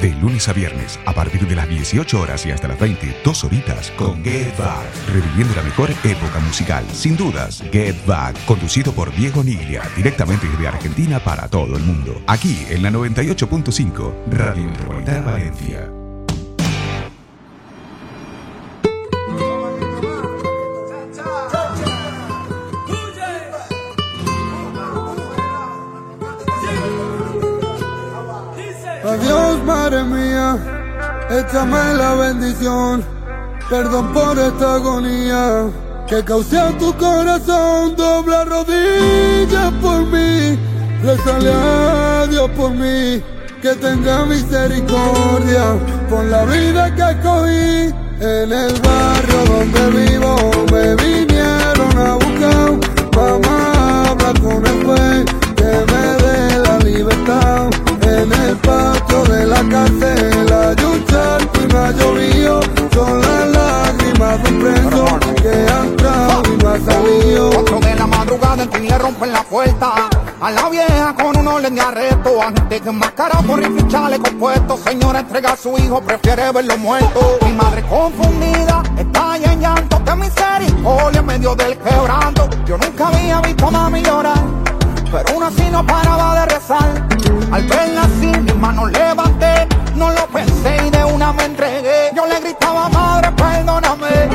De lunes a viernes, a partir de las 18 horas y hasta las 20, dos horitas con Get Back. Reviviendo la mejor época musical, sin dudas. Get Back, conducido por Diego Niglia, directamente desde Argentina para todo el mundo. Aquí en la 98.5, Radio Metropolitana Valencia. Échame la bendición. Perdón por esta agonía que causé a tu corazón. Dobla rodillas por mí, rezale a Dios por mí. Que tenga misericordia por la vida que cogí. En el barrio donde vivo me vinieron a buscar. Mamá, con el juez que me dé la libertad. En el patio de la cárcel hay un charco y no ha llovido. Son las lágrimas de un preso que ha entrado y no ha salido. Cuatro de la madrugada en fin le rompen la puerta A la vieja con un orden de arresto. A gente que enmascarado por rifle y puesto Señora entrega a su hijo, prefiere verlo muerto. Mi madre confundida, está en llanto. Que misericordia en medio del quebranto Yo nunca había visto a mami llorar Pero aún así no paraba de rezar Al verla así, mis manos levanté No lo pensé y de una me entregué Yo le gritaba, madre, perdóname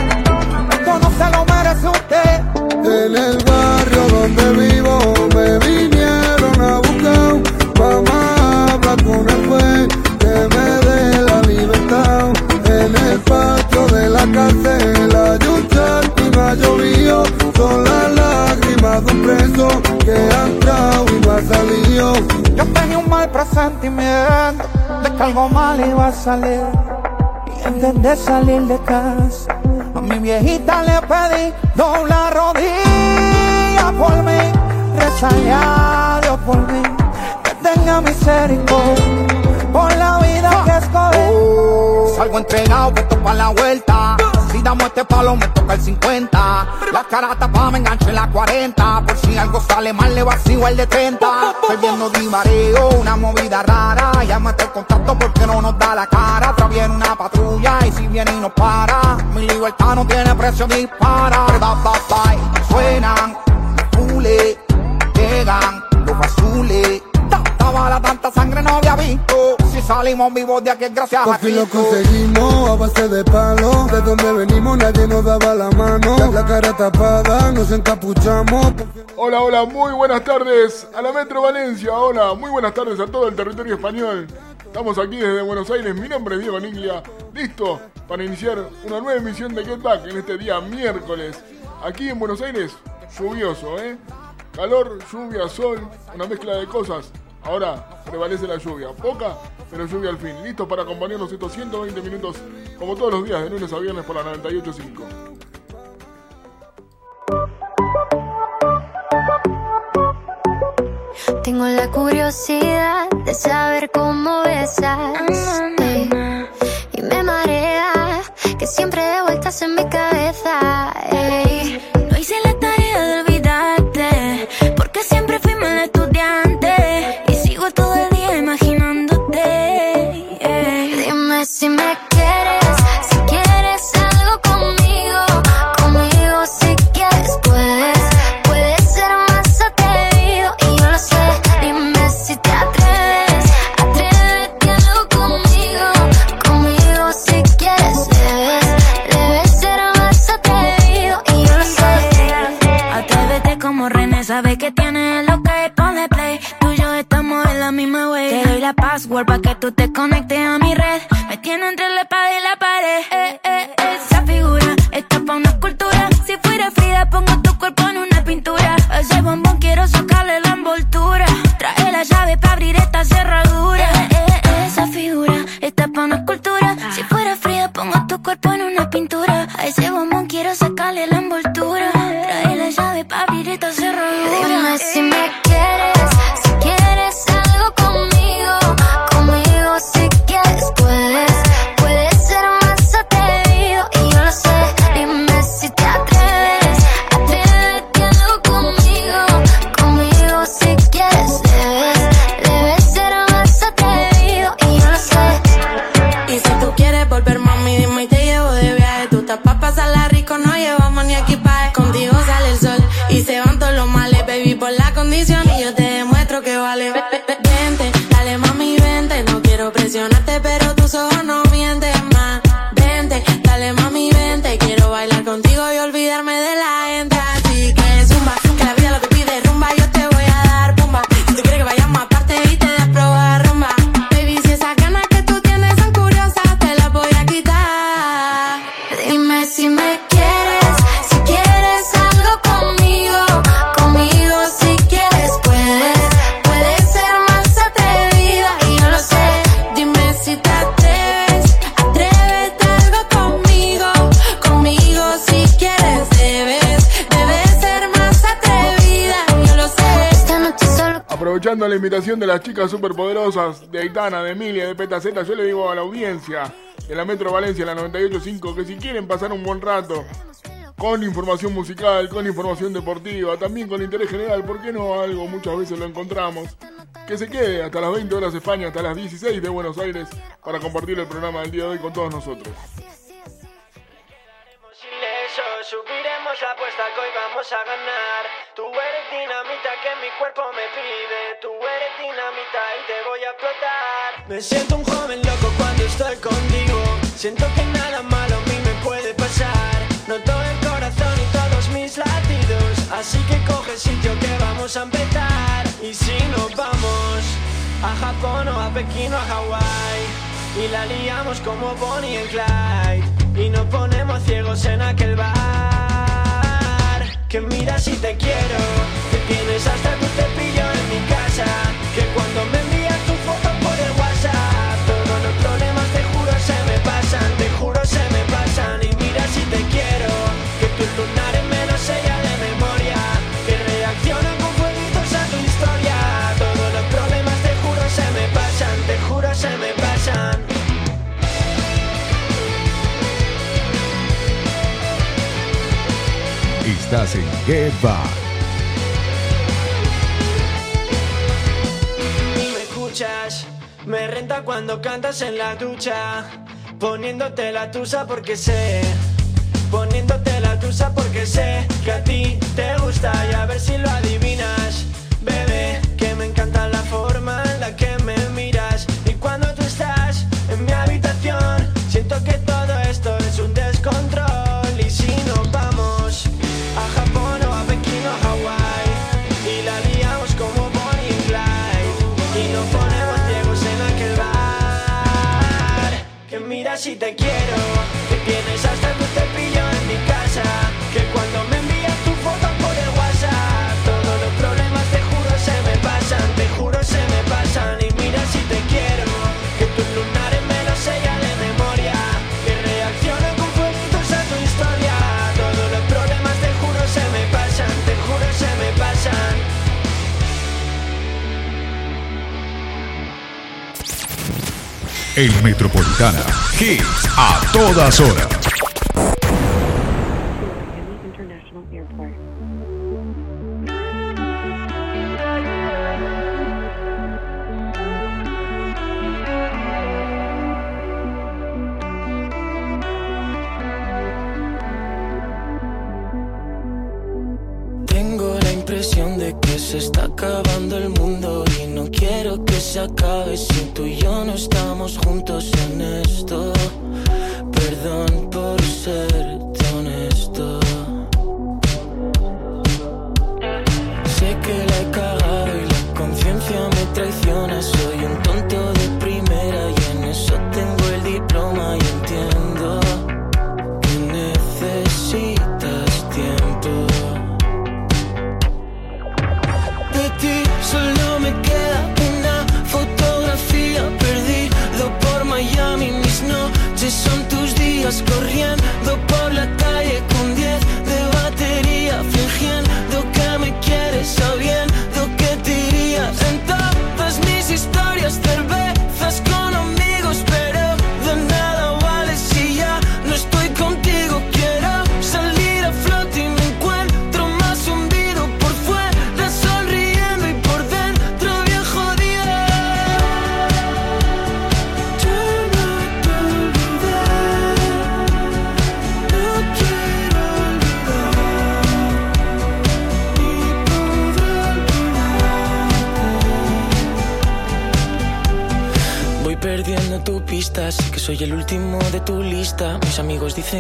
Esto no se lo merece usted En el barrio donde vivo me vinieron a buscar. Mamá, habla con el juez que me dé la libertad. En el patio de la cárcel hay llovido. Son las lágrimas de un preso que ha entrado y no ha salido. Yo tenía un mal presentimiento de que algo mal iba a salir. Y antes de salir de casa, a mi viejita le pedí dobla rodilla por mí, rezale a Dios por mí, que tenga misericordia por la vida que escogí. Salgo entregado, puesto para la vuelta. Damos este palo, me toca el 50. La cara tapada, me engancho en la 40. Por si algo sale mal, le vacío el de 30. Estoy viendo de mareo, una movida rara. Llámate el contacto porque no nos da la cara. Atrás viene una patrulla y si viene y nos para. Mi libertad no tiene precio, dispara. Ba, ba, suenan, pule, llegan los azules. Tanta bala, tanta sangre no había visto. Si salimos vivos de aquí es gracias a Por fin lo conseguimos a base de palo. De donde venimos nadie nos daba la mano. La, la cara tapada, nos encapuchamos. Hola, hola, muy buenas tardes a la Metro Valencia. Hola, muy buenas tardes a todo el territorio español. Estamos aquí desde Buenos Aires. Mi nombre es Diego Niglia. Listo para iniciar una nueva emisión de Get Back en este día miércoles. Aquí en Buenos Aires, lluvioso, ¿eh? Calor, lluvia, sol, una mezcla de cosas. Ahora prevalece la lluvia. Poca, pero lluvia al fin. Listo para acompañarnos estos 120 minutos, como todos los días, de lunes a viernes por la 98.5. Tengo la curiosidad de saber cómo besas. y me marea que siempre de vueltas en mi cabeza. De las chicas superpoderosas de Aitana, de Emilia, de Petaceta. Yo le digo a la audiencia de la Metro Valencia, la 98.5, que si quieren pasar un buen rato con información musical, con información deportiva, también con interés general, ¿por qué no algo? Muchas veces lo encontramos. Que se quede hasta las 20 horas España, hasta las 16 de Buenos Aires, para compartir el programa del día de hoy con todos nosotros. Me siento un joven loco cuando estoy contigo. Siento que nada malo a mí me puede pasar. Noto el corazón y todos mis latidos. Así que coge sitio que vamos a empezar. Y si nos vamos a Japón o a Pekín o a Hawái. Y la liamos como Bonnie y Clyde. Y nos ponemos ciegos en aquel bar. Que mira si te quiero, que tienes hasta tu cepillo en mi casa. Que cuando me Me escuchas, me renta cuando cantas en la ducha, poniéndote la tusa porque sé, poniéndote la tusa porque sé que a ti te gusta y a ver si lo adivinas, si te quiero El Metropolitana. Hits a todas horas.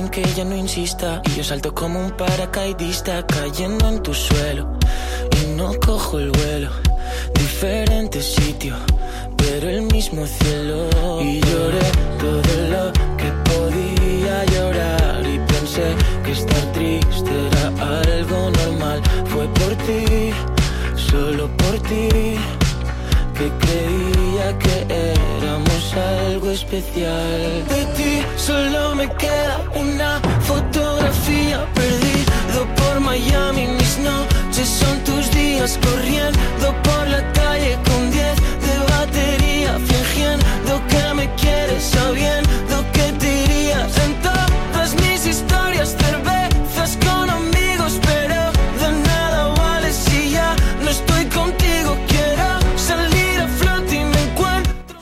Que ya no insista. Y yo salto como un paracaidista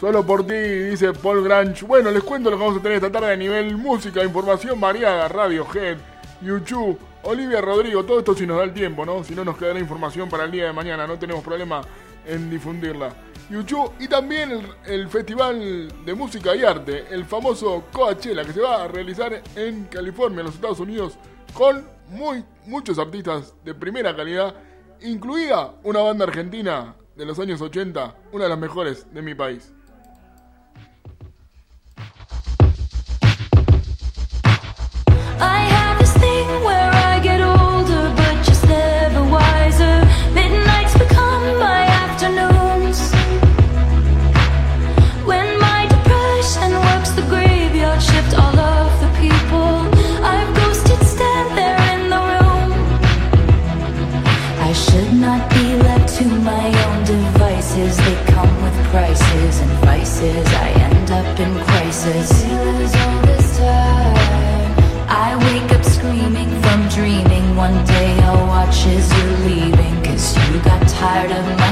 Solo por ti, dice Paul Grange. Bueno, les cuento lo que vamos a tener esta tarde a nivel música, información variada, Radiohead, YouTube, Olivia Rodrigo, todo esto si nos da el tiempo, ¿no? Si no nos quedará información para el día de mañana, no tenemos problema en difundirla. YouTube y también el, el Festival de Música y Arte, el famoso Coachella, que se va a realizar en California, en los Estados Unidos, con muy, muchos artistas de primera calidad, incluida una banda argentina de los años 80, una de las mejores de mi país. I wake up screaming from dreaming. One day I'll watch as you're leaving. Cause you got tired of my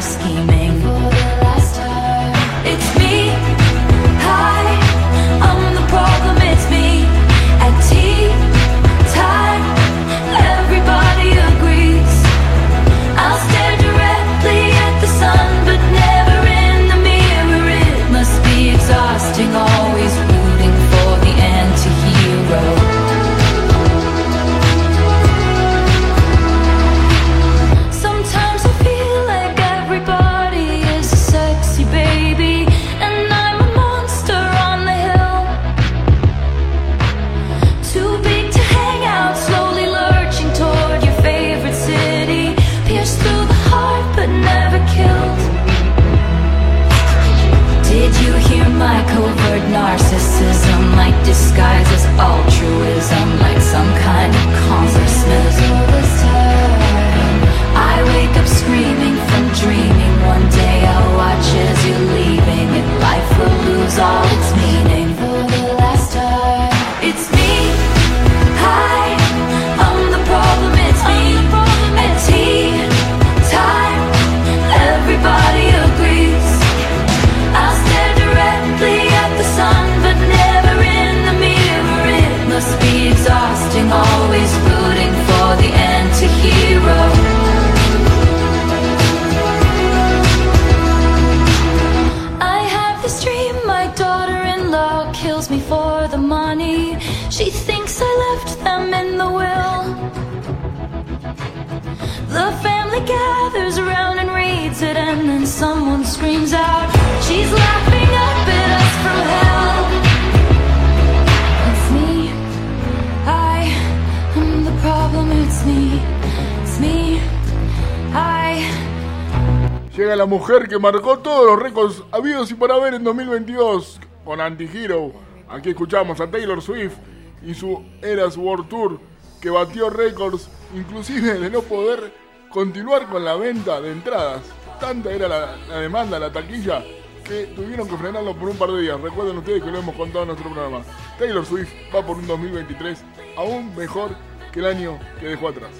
Llega la mujer que marcó todos los récords habidos y por haber en 2022 con Anti-Hero. Aquí escuchamos a Taylor Swift y su Eras World Tour que batió récords inclusive de no poder continuar con la venta de entradas. Tanta era la, la demanda, la taquilla, que tuvieron que frenarlo por un par de días. Recuerden ustedes que lo hemos contado en nuestro programa. Taylor Swift va por un 2023 aún mejor que el año que dejó atrás.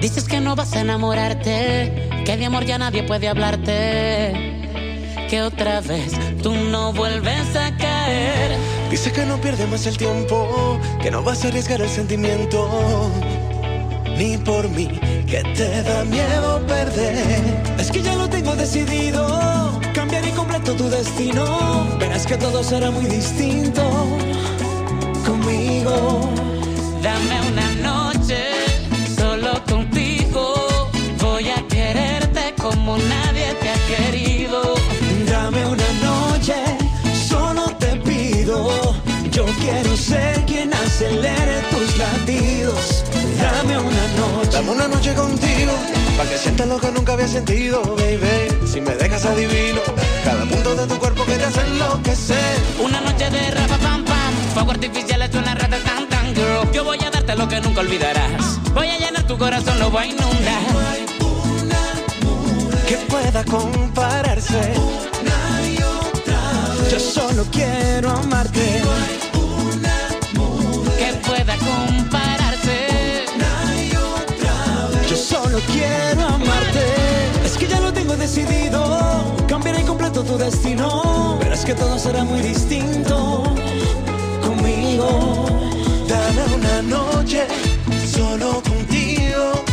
Dices que no vas a enamorarte, que de amor ya nadie puede hablarte, que otra vez tú no vuelves a caer. Dice que no pierde más el tiempo, que no vas a arriesgar el sentimiento, ni por mí, que te da miedo perder. Es que ya lo tengo decidido, cambiar y completo tu destino. Verás que todo será muy distinto conmigo. Dame una noche solo contigo, voy a quererte como nadie te ha querido. Dame una noche, solo te pido. Yo quiero ser quien acelere tus latidos. Dame una noche, dame una noche contigo, para que sientas lo que nunca había sentido, baby. Si me dejas adivino, cada punto de tu cuerpo que te hace enloquecer. Una noche de rapa pam pam, fuego artificial es una rata tan tan girl. Yo voy a darte lo que nunca olvidarás. Voy a llenar tu corazón, lo voy a inundar. que pueda compararse. Una y otra vez. Yo solo quiero amarte. No hay solo quiero amarte. Es que ya lo tengo decidido. Cambiaré completo tu destino. Pero es que todo será muy distinto conmigo. Dame una noche solo contigo.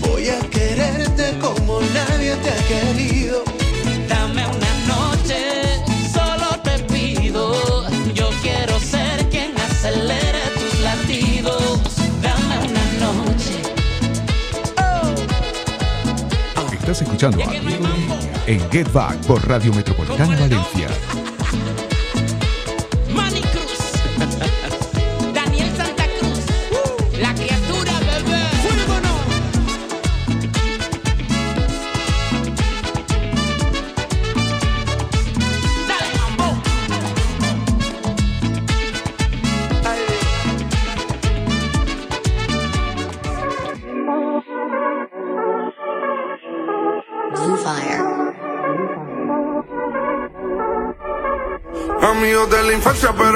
Voy a quererte como nadie te ha querido. Estás escuchando a en Get Back por Radio Metropolitana Valencia.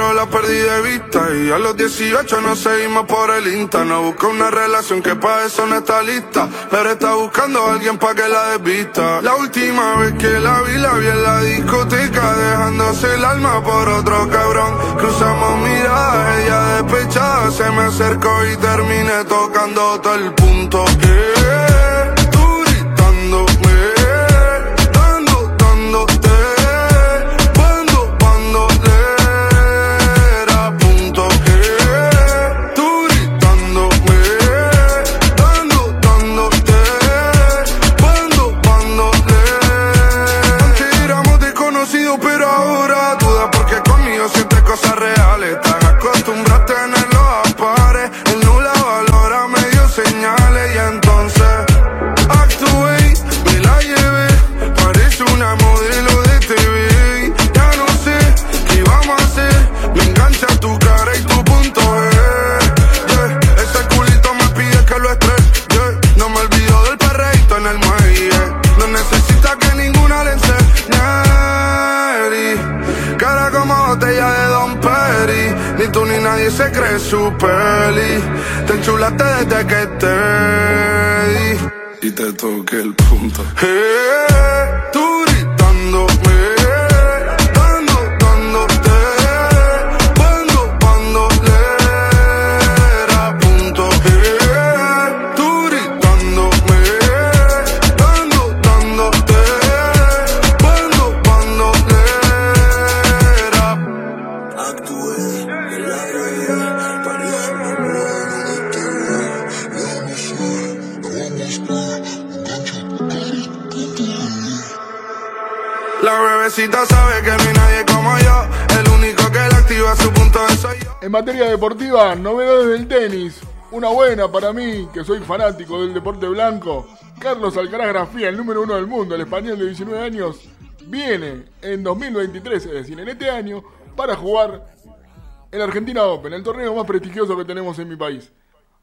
Pero la perdí de vista. Y a los 18 nos seguimos por el Insta. No busca una relación que para eso no está lista. Pero está buscando a alguien para que la desvista. La última vez que la vi, la vi en la discoteca. Dejándose el alma por otro cabrón. Cruzamos miradas, ella despechada. Se me acercó y terminé tocando todo el punto. Se cree su peli. Te enchulaste desde que te di y te toqué el punto. Eh, tú En materia deportiva, novedades del tenis. Una buena para mí, que soy fanático del deporte blanco. Carlos Alcaraz Grafía, el número uno del mundo, el español de 19 años, viene en 2023, es decir, en este año, para jugar el Argentina Open, el torneo más prestigioso que tenemos en mi país.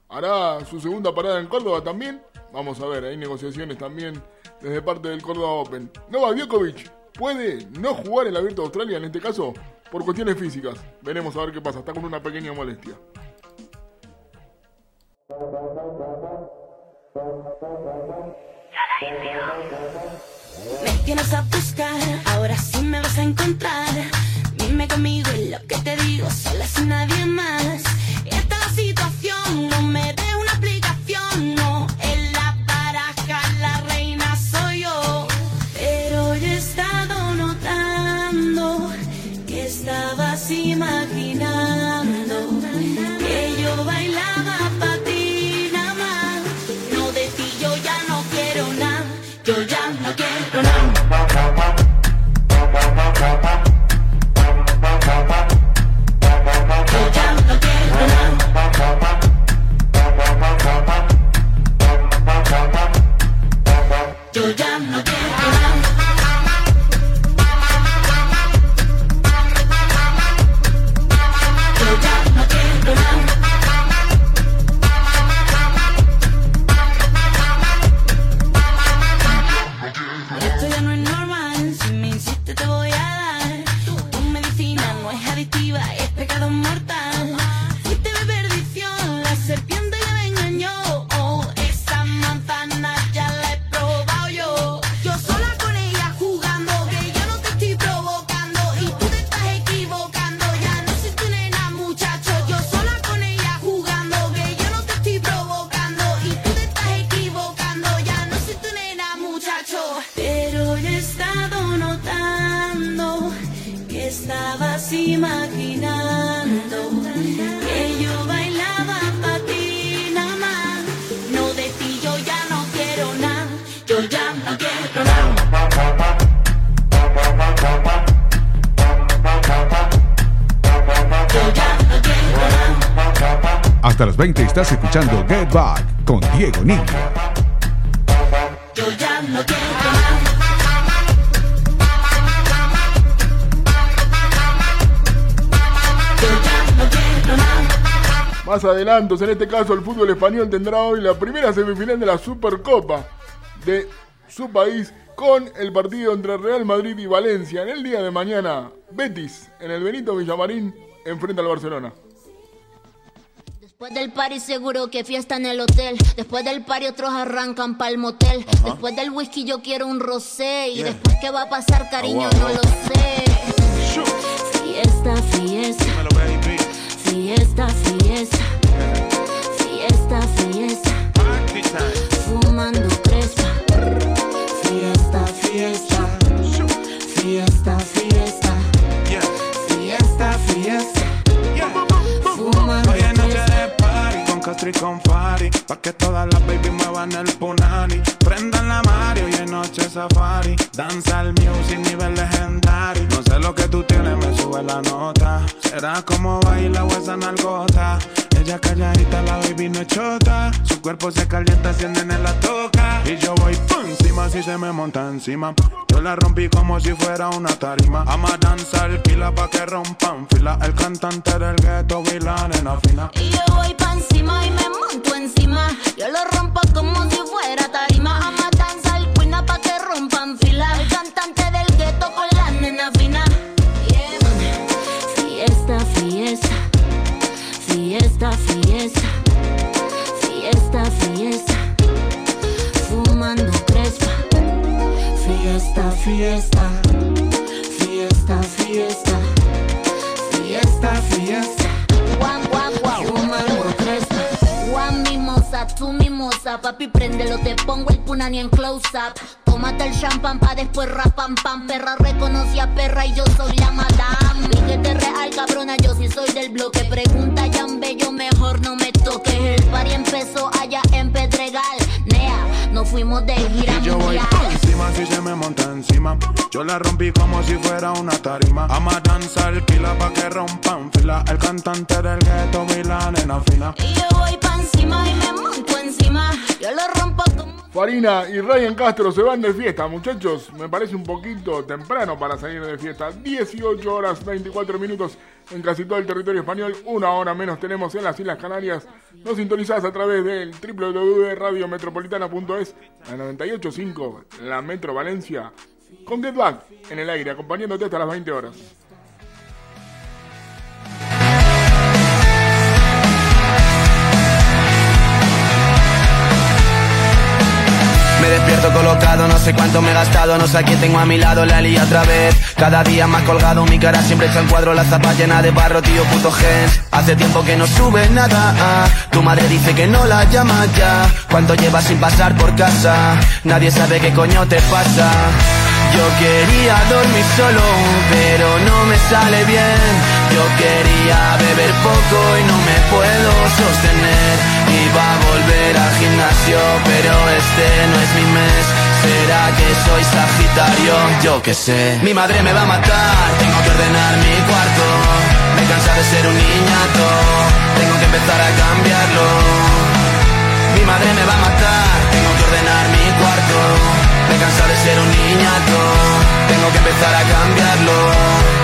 Hará su segunda parada en Córdoba también. Vamos a ver, hay negociaciones también desde parte del Córdoba Open. Novak Djokovic puede no jugar el Abierto de Australia en este caso por cuestiones físicas. Veremos a ver qué pasa. Está con una pequeña molestia. Me tienes a buscar, ahora sí me vas a encontrar. Dime conmigo y lo que te digo, sola sin nadie más. Esta situación, no me dé una Hasta las 20 estás escuchando Get Back con Diego Niño. Yo ya no quiero nada. Más adelantos, en este caso el fútbol español tendrá hoy la primera semifinal de la Supercopa de su país con el partido entre Real Madrid y Valencia. En el día de mañana, Betis en el Benito Villamarín enfrenta al Barcelona. Después del party seguro que fiesta en el hotel. Después del party otros arrancan pa'l motel. Después del whisky yo quiero un rosé. Y después qué va a pasar, cariño, no lo sé. Fiesta, fiesta. Fiesta, fiesta. Fiesta, fiesta. Party con Fari Pa' que todas las baby muevan el punani. Prendan la Mario y en noche safari Danza el music nivel legendario. No sé lo que tú tienes, me sube la nota. Será como baila o esa nalgota Ella calladita, la baby no es chota. Su cuerpo se calienta, encienden en la toca. Y yo voy pum, encima si se me monta encima. Yo la rompí como si fuera una tarima. Ama danzar, pila pa' que rompan fila. El cantante del gueto, vi la nena fina. Y yo voy pa' encima y me monto encima. Yo lo rompo como si fuera tarima. Fiesta, fiesta. Fiesta, fiesta. Fiesta. Guam, guam, guam. Fumando crespa. Guam, mimosa, tú mimosa. Papi, préndelo, te pongo el punani en close up. Tómate el champán pa' después rapam pam. Perra reconoce a perra y yo soy la madame. Billete real, cabrona, yo sí soy del bloque. Pregunta ya un bello, mejor no me toques. El party empezó allá en Pedregal. Nea, nos fuimos de gira Y yo voy encima si se me monta encima. Yo la rompí como si fuera una tarima. Ama danzar, pila pa' que rompan fila. El cantante del gueto, vi la nena fina. Y yo voy pa' encima y me monto encima. Yo lo rompo como. Farina y Ryan Castro se van de fiesta, muchachos. Me parece un poquito temprano para salir de fiesta. 18 horas 24 minutos en casi todo el territorio español. Una hora menos tenemos en las Islas Canarias. Nos sintonizás a través del www.radiometropolitana.es, la 98.5, la Metro Valencia. Con Get Back en el aire, acompañándote hasta las 20 horas. No sé cuánto me he gastado, no sé a quién tengo a mi lado, la lié otra vez. Cada día más colgado, mi cara siempre está en cuadro, la zapa llena de barro, tío puto gens. Hace tiempo que no sube nada, ah. tu madre dice que no la llamas ya. ¿Cuánto llevas sin pasar por casa? Nadie sabe qué coño te pasa. Yo quería dormir solo, pero no me sale bien. Yo quería beber poco y no me puedo sostener. Iba a volver al gimnasio, pero este no es mi mes. ¿Será que soy sagitario? Yo qué sé. Mi madre me va a matar, tengo que ordenar mi cuarto. Me cansa de ser un niñato, tengo que empezar a cambiarlo. Mi madre me va a matar, tengo que ordenar mi cuarto. Me cansa de ser un niñato, tengo que empezar a cambiarlo.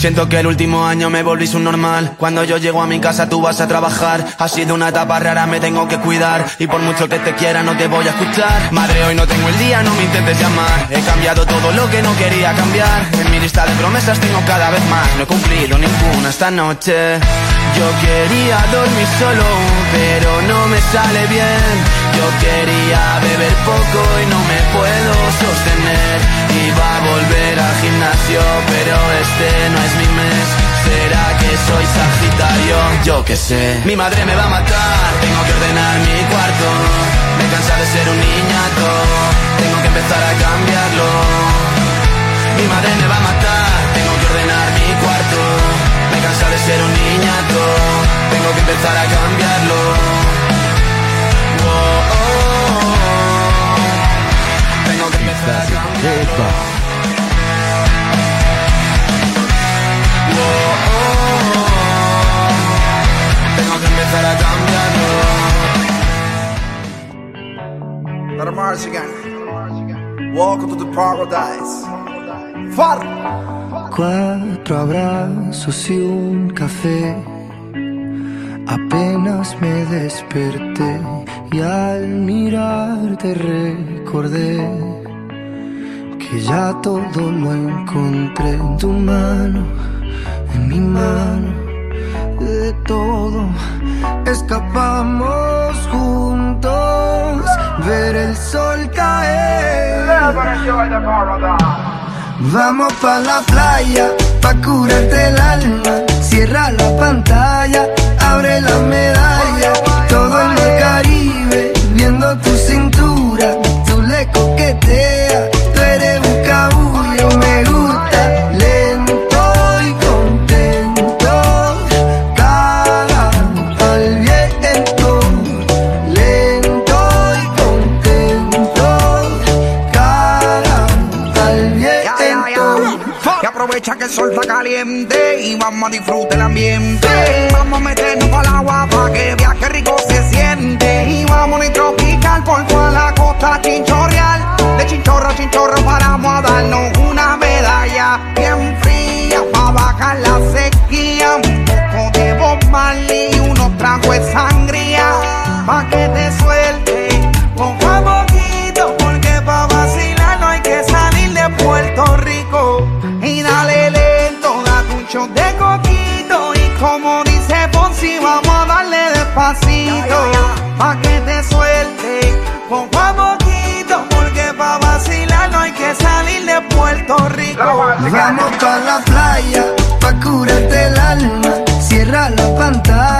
Siento que el último año me volví normal. Cuando yo llego a mi casa tú vas a trabajar. Ha sido una etapa rara, me tengo que cuidar. Y por mucho que te quiera no te voy a escuchar. Madre, hoy no tengo el día, no me intentes llamar. He cambiado todo lo que no quería cambiar. En mi lista de promesas tengo cada vez más. No he cumplido ninguna esta noche. Yo quería dormir solo, pero no me sale bien. Yo quería beber poco y no me puedo sostener. Iba a volver al gimnasio, pero este no es mi mes. ¿Será que soy sagitario? Yo qué sé. Mi madre me va a matar, tengo que ordenar mi cuarto. Me cansa de ser un niñato, tengo que empezar a cambiarlo. Mi madre me va a matar, tengo que ordenar mi cuarto. Me cansa de ser un niñato, tengo que empezar a cambiarlo. A cambiarlo. Let Mars again. Welcome to the paradise. Far. Cuatro abrazos y un café. Apenas me desperté y al mirarte recordé que ya todo lo encontré en tu mano, en mi mano, de todo escapamos juntos, ver el sol caer. Vamos pa la playa, pa curarte el alma. Cierra la pantalla, abre la medalla. Todo en el Caribe, viendo tu cintura. Tú le que el sol está caliente y vamos a disfrutar el ambiente. Vamos a meternos el agua para que viaje rico se siente. Y vamos a tropical por toda la costa chinchorreal. De chinchorro a chinchorro paramos a darnos una medalla bien fría para bajar la sequía. Un poco de Bob Marley y unos tragos de sangría pa' que te suelte. Poco poquito porque pa' vacilar no hay que salir de Puerto Rico. De coquito. Y como dice Ponzi, vamos a darle despacito. Pa' que te suelte, poco a poquito. Porque pa' vacilar no hay que salir de Puerto Rico. Vamos pa la playa, pa curarte el alma. Cierra la pantalla,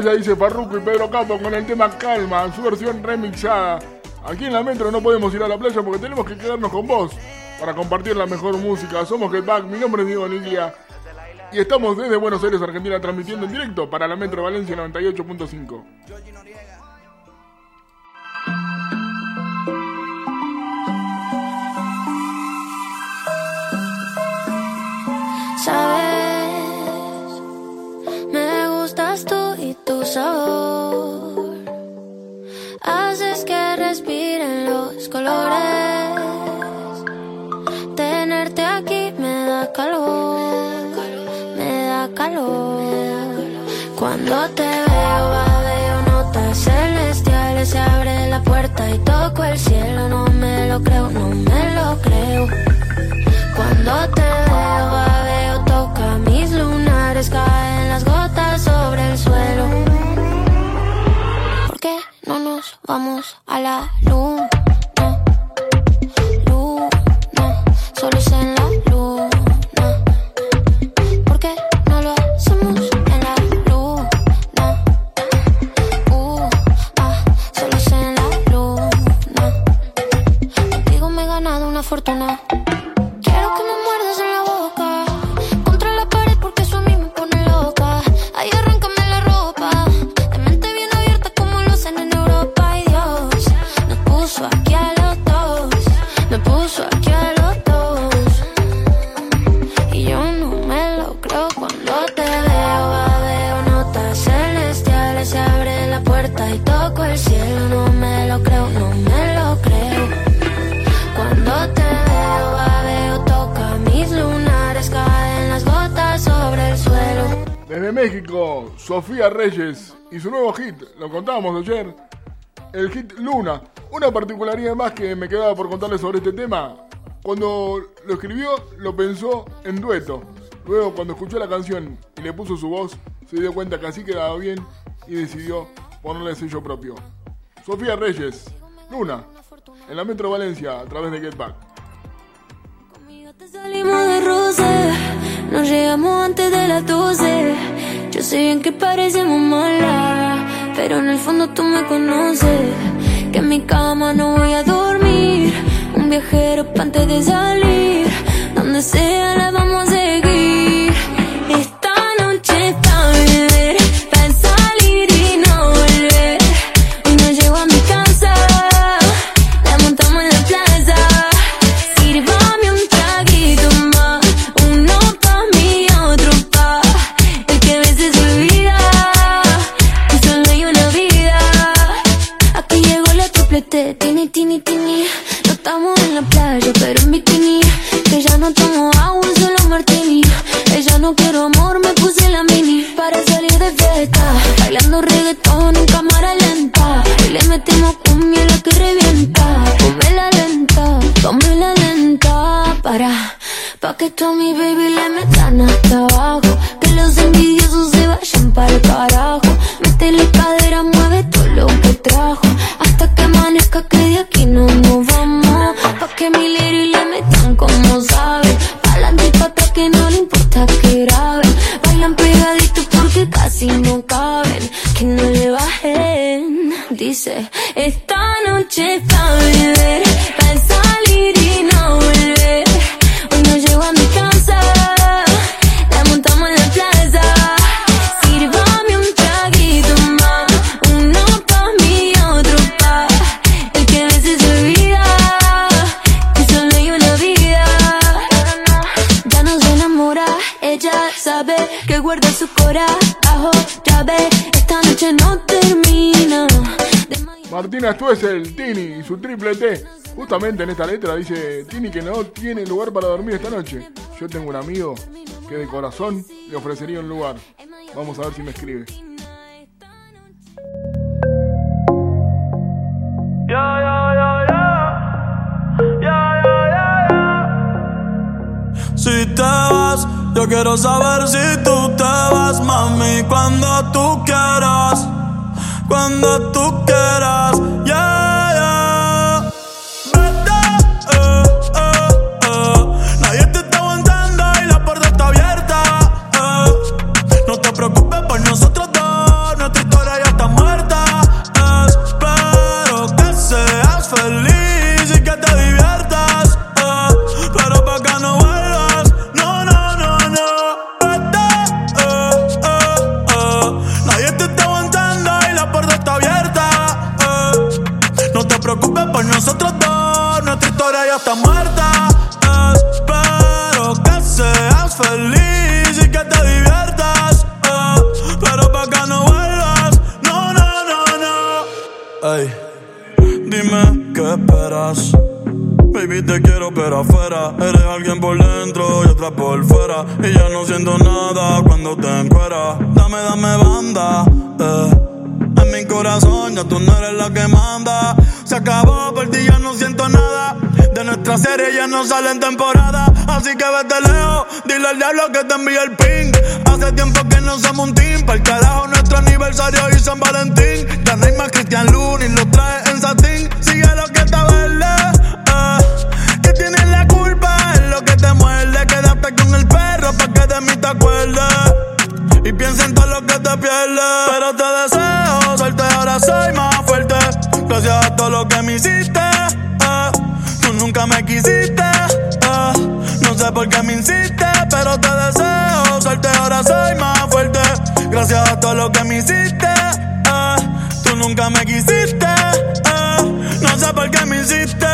Playa, dice Farruko y Pedro Capo con el tema Calma, su versión remixada. Aquí en la Metro no podemos ir a la playa porque tenemos que quedarnos con vos para compartir la mejor música. Somos Get Back, mi nombre es Diego Niglia y estamos desde Buenos Aires, Argentina, transmitiendo en directo para la Metro Valencia 98.5. Haces que respiren los colores. Tenerte aquí me da calor, me da calor. Cuando te veo, babeo notas celestiales. Se abre la puerta y toco el cielo. No me lo creo, no me lo creo. Cuando te veo, babeo, toca mis lunares. Caen las gotas sobre el suelo. ¿Por qué no nos vamos a la luna? Luna, solo es en la México, Sofía Reyes y su nuevo hit, lo contábamos ayer, el hit Luna. Una particularidad más que me quedaba por contarles sobre este tema. Cuando lo escribió, lo pensó en dueto. Luego, cuando escuchó la canción y le puso su voz, se dio cuenta que así quedaba bien y decidió ponerle sello propio. Sofía Reyes, Luna, en la Metro Valencia, a través de Get Back. Nos llegamos antes de las 12. Yo sé bien que parecemos malas, pero en el fondo tú me conoces. Que en mi cama no voy a dormir. Un viajero pa' antes de salir. Donde sea la vamos a seguir. Tini, tini, tini. No estamos en la playa, pero en bikini. Que ya no tomo agua, solo martini. Ella no quiero amor, me puse la mini para salir de fiesta. Bailando reggaetón en cámara lenta. Y le metimos cumbia la que revienta. Ponme la lenta, ponme la lenta. Para, pa' que tú a mi baby le metan hasta abajo. Que los envidiosos se vayan para el carajo. Bajen. Dice, su triple T. Justamente en esta letra dice Tini que no tiene lugar para dormir esta noche. Yo tengo un amigo que de corazón le ofrecería un lugar. Vamos a ver si me escribe. Si te vas, yo quiero saber si tú te vas, mami, cuando tú quieras, cuando tú quieras, yeah, yeah. Preocupes por nosotros dos, nuestra historia ya está muerta. Espero que seas feliz y que te diviertas. Pero pa' que no vuelvas, no, no, no, no. Nadie te está aguantando y la puerta está abierta. No te preocupes por nosotros dos, nuestra historia ya está muerta. Espero que seas feliz y que te diviertas. Esperas. Baby, te quiero, pero afuera. Eres alguien por dentro y otra por fuera. Y ya no siento nada cuando te encueras. Dame, dame banda, eh. En mi corazón ya tú no eres la que manda. Se acabó, por ti ya no siento nada. De nuestra serie ya no sale en temporada. Así que vete lejos, dile al diablo que te envíe el ping. Hace tiempo que no somos un team. Para el carajo nuestro aniversario y San Valentín. Ya no hay más Cristian Luna lo trae en satín. Sigue lo que te muerde. Quédate con el perro pa' que de mí te acuerdes. Y piensa en todo lo que te pierdes. Pero te deseo suerte, ahora soy más fuerte. Gracias a todo lo que me hiciste. eh. Tú nunca me quisiste. eh. No sé por qué me insiste, pero te deseo suerte, ahora soy más fuerte. Gracias a todo lo que me hiciste. eh. Tú nunca me quisiste. No sé por qué me hiciste.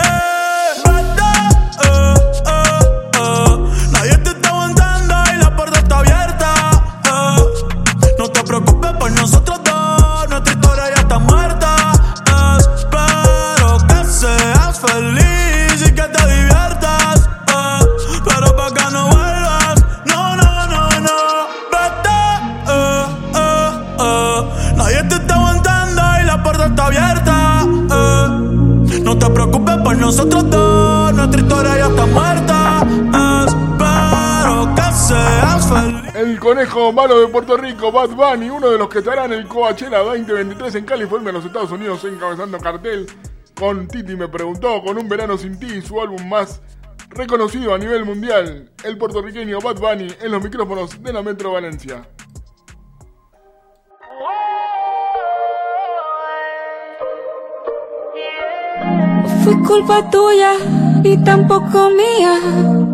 Rico, Bad Bunny, uno de los que estará en el Coachella 2023 en California, en los Estados Unidos, encabezando cartel con Titi me preguntó, con Un Verano Sin Ti, su álbum más reconocido a nivel mundial, el puertorriqueño Bad Bunny en los micrófonos de la Metro Valencia. Fue culpa tuya y tampoco mía.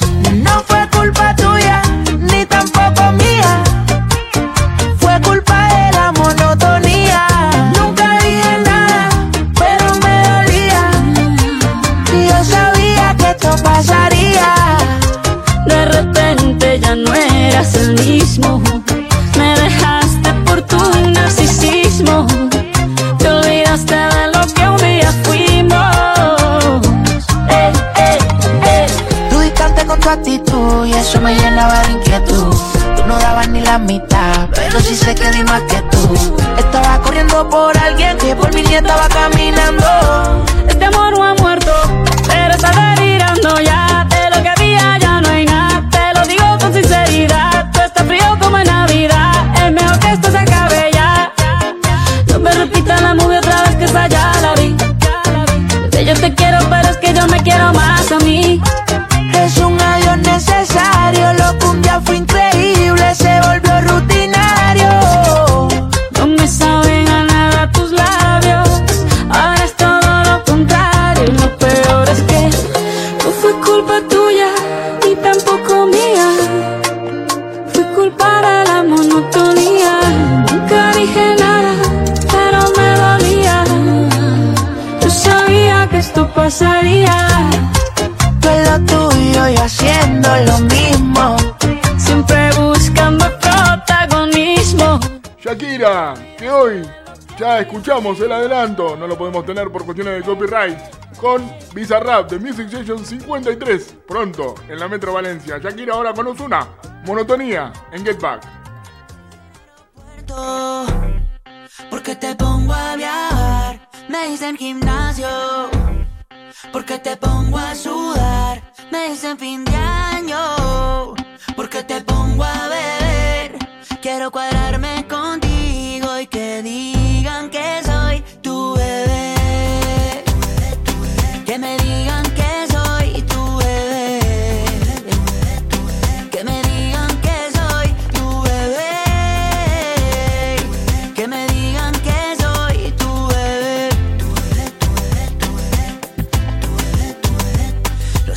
ya no eras el mismo. Me dejaste por tu narcisismo. Te olvidaste de lo que un día fuimos. Eh, eh, eh. Tú distante con tu actitud y eso me llenaba de inquietud. Tú no dabas ni la mitad, pero sí sé que di más que tú. Estaba corriendo por alguien que por mí ni estaba caminando. Este amor no ha muerto, pero está delirando ya. Esto se acabe ya. No me repita la movie otra vez que esa ya la vi. Bebé, yo te quiero, pero es que yo me quiero más a mí. Es un adiós necesario, lo que un día fue lo mismo. Siempre buscando protagonismo. Shakira, que hoy ya escuchamos el adelanto, no lo podemos tener por cuestiones de copyright, con Bizarrap de Music Session 53, pronto en la Metro Valencia. Shakira ahora con Ozuna, monotonía en Get Back. Porque te pongo a viajar, me dicen gimnasio. Porque te pongo a sudar, me dicen fin de año. Porque te pongo a beber, quiero cuadrarme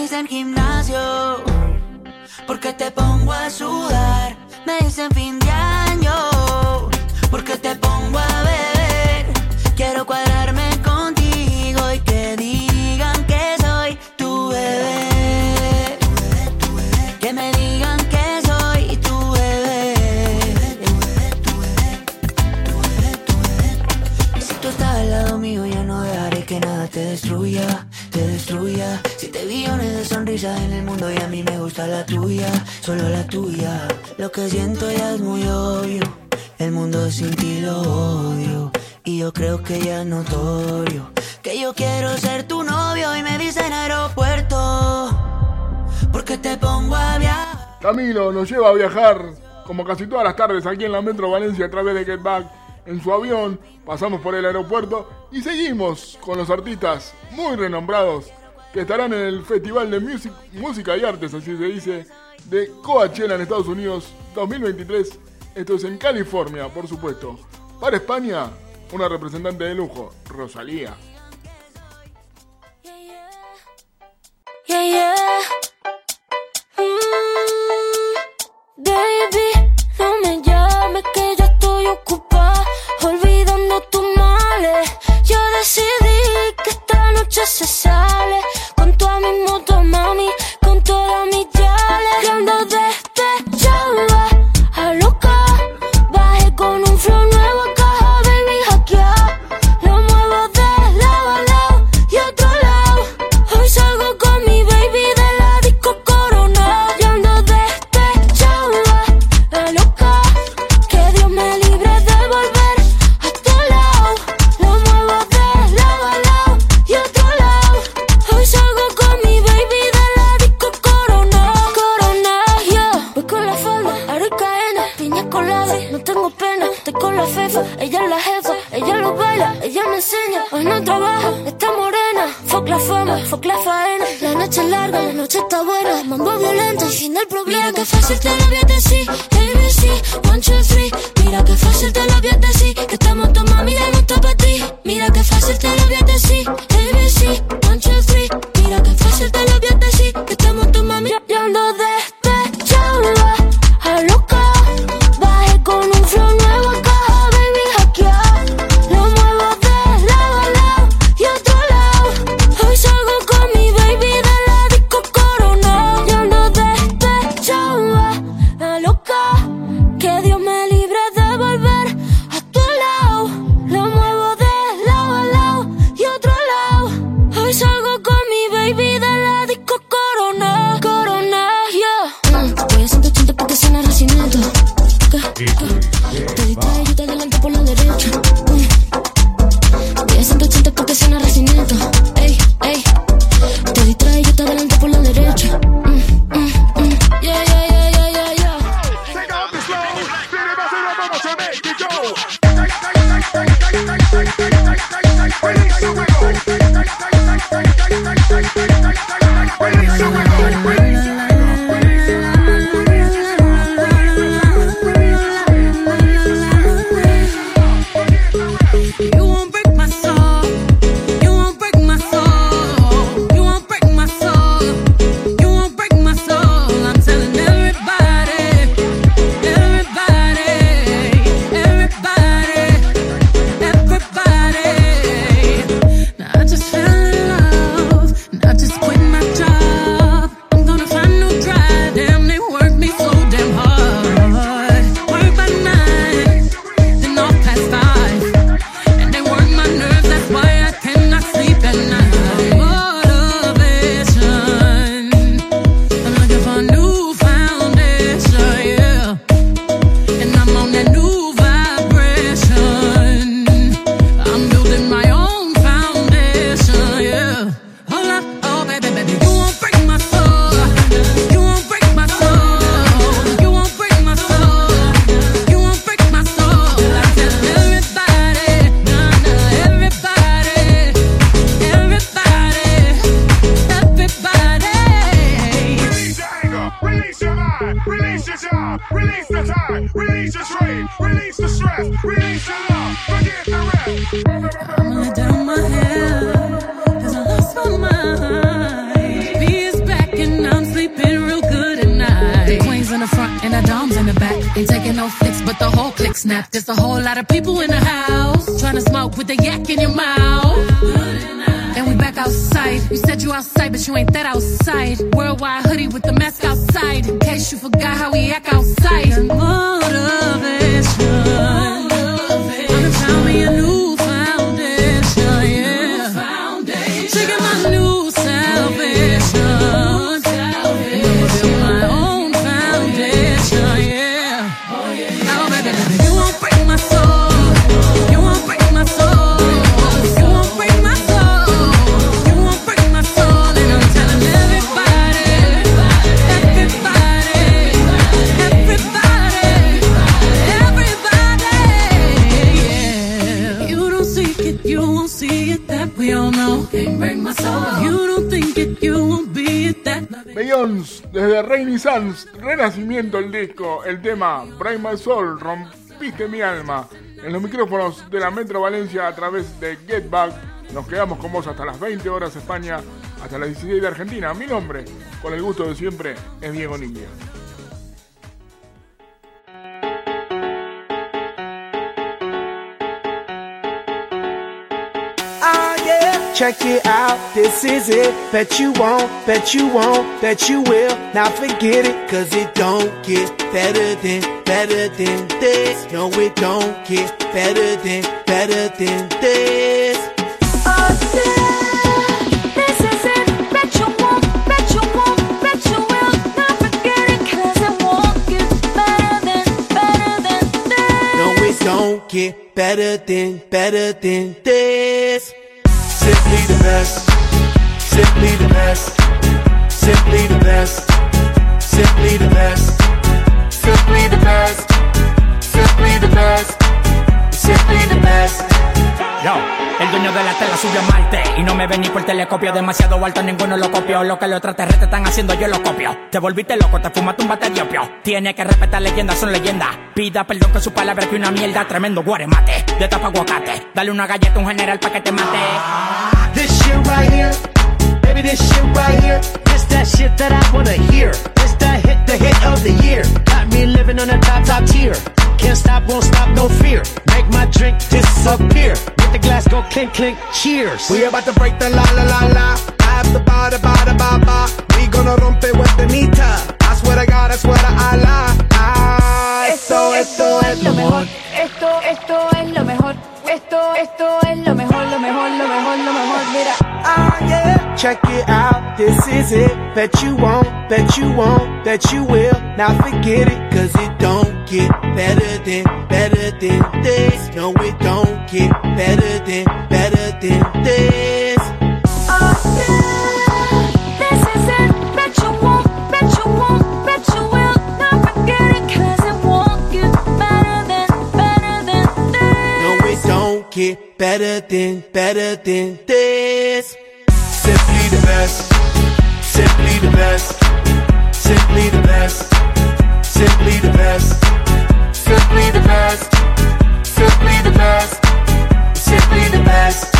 dicen gimnasio, porque te pongo a sudar. Me dicen fin de año, porque te pongo a beber. Quiero cuadrarme contigo y que digan que soy tu bebé. Que me digan que soy tu bebé. Si tú estás al lado mío, ya no dejaré que nada te destruya, te destruya. Si te billones de sonrisas en el mundo y a mí me gusta la tuya, solo la tuya. Lo que siento ya es muy obvio. El mundo sin ti lo odio. Y yo creo que ya es notorio. Que yo quiero ser tu novio y me dicen aeropuerto. Porque te pongo a viajar. Camilo nos lleva a viajar, como casi todas las tardes, aquí en la Metro Valencia a través de Get Back en su avión. Pasamos por el aeropuerto y seguimos con los artistas muy renombrados estarán en el Festival de Música y Artes, así se dice, de Coachella en Estados Unidos 2023. Esto es en California, por supuesto. Para España, una representante de lujo, Rosalía. Rompiste mi alma. En los micrófonos de la Metro Valencia a través de Get Back, nos quedamos con vos hasta las 20 horas España, hasta las 16 de Argentina. Mi nombre, con el gusto de siempre, es Diego Niña. Better than this. No, it don't get better than, better than this. This is it. Bet you won't, bet you won't, bet you will. Not forget it, 'cause it won't get better than, better than this. No, it don't get better than, better than this. Simply the best, simply the best, simply the best, simply the best, simply the best, simply the best, simply the best. Yo, el dueño de la tela subió a Marte Y no me ven ni por telescopio. Demasiado alto, ninguno lo copió. Lo que los extraterrestres están haciendo, yo lo copio. Te volviste loco, te fumaste un bate de opio. Tiene que respetar leyendas, son leyendas. Pida perdón que su palabra que una mierda Tremendo guaremate, de tapa aguacate. Dale una galleta a un general pa' que te mate. This shit right here, baby, this shit right here. This that shit that I wanna hear. This that hit, the hit of the year. Got me living on a top, top tier. Can't stop, won't stop, no fear. Make my drink disappear. Get the glass, go clink, clink, cheers. We about to break the la la la la. I have the ba da ba da ba ba. We gonna rompe with the nita. I swear to God, I swear to Allah. Ah, esto, esto es lo mejor. Esto, esto es lo mejor. Esto, esto es lo mejor, lo mejor, lo mejor, lo mejor. Mira. Ah, yeah. Check it out, this is it. Bet you won't, bet you won't, bet you will. Now forget it, cause it don't get better than, better than this. No, it don't get better than, better than this. Yeah, This is it. Bet you won't, bet you won't, bet you will. Better than, better than this. Simply the best, simply the best, simply the best, simply the best, simply the best, simply the best, simply the best,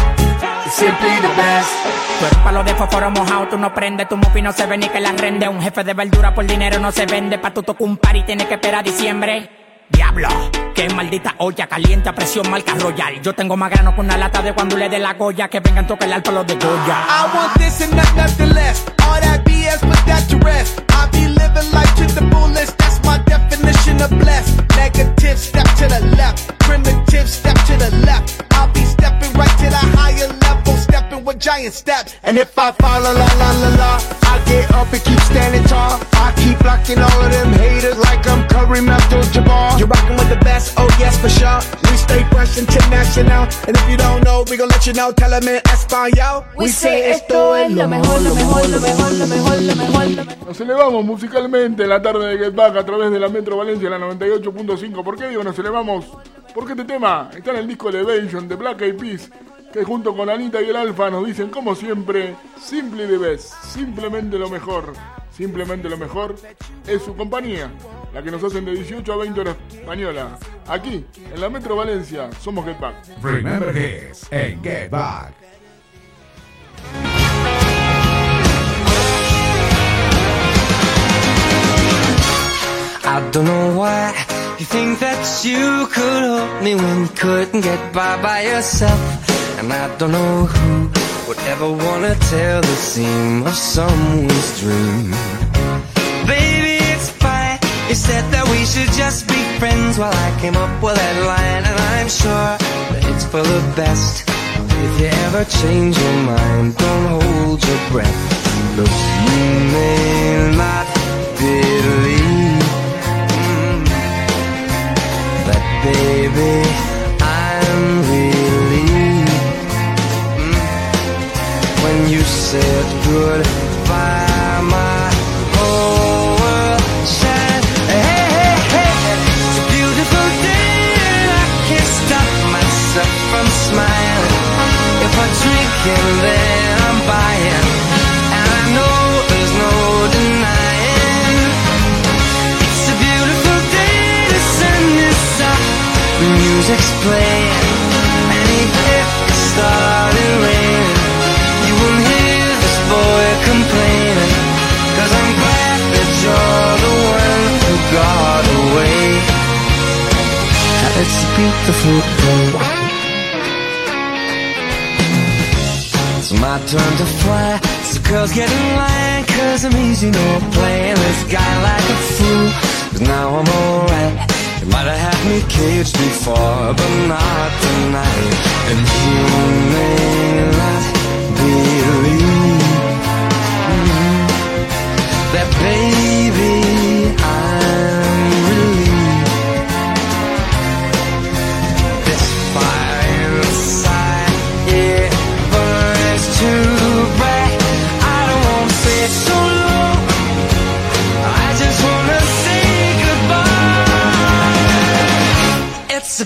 simply the best. Tú eres palo de fósforo mojado, tú no prendes, tu mufi no se ve ni que la rende. Un jefe de verdura por dinero no se vende, pa' tu tocar un par y tienes que esperar diciembre. Diablo, qué maldita olla caliente a presión marca royal. Yo tengo más grano con una lata de cuando le dé la goya, que vengan tocar el palo de Goya. I want this and not nothing less. All that BS, put that to rest. I be living life to the fullest. That's my definition of blessed. Negative, step to the left. Primitive, step to the left. I'll be stepping right to the higher level, stepping with giant steps. And if I fall, la la la la la, I get up and keep standing tall. I keep blocking all of them haters like I'm Kareem Abdul-Jabbar. You're rocking with the best, oh yes for sure. We stay fresh international, and if you don't know, we gon' let you know. Tell 'em in español. We say esto es lo mejor, lo mejor, lo mejor, lo mejor, lo mejor, lo mejor. Nos elevamos musicalmente en la tarde de Get Back a través de la Metro Valencia, la 98.5. ¿Por qué digo nos elevamos? Porque este tema está en el disco Elevation de Black Eyed Peas, que junto con Anita y el Alfa nos dicen, como siempre, Simply the Best, simplemente lo mejor. Simplemente lo mejor es su compañía. la que nos hacen de 18 a 20 horas española. Aquí, en la Metro Valencia, somos Get Back. Remember this en Get Back. I don't know why you think that you could help me when you couldn't get by by yourself. And I don't know who would ever wanna tell the seam of someone's dream. Baby, it's fine. You said that we should just be friends while I came up with that line, and I'm sure that it's for the best. If you ever change your mind, don't hold your breath. Look, you may not believe if it started raining, you won't hear this boy I'm glad that you're the one who got away. It's beautiful. It's my turn to fly. So girls get in line, cause I'm easy, no playing this guy like a fool. Cause now I'm alright. Might have had me caged before, but not tonight. And you may not believe that, baby,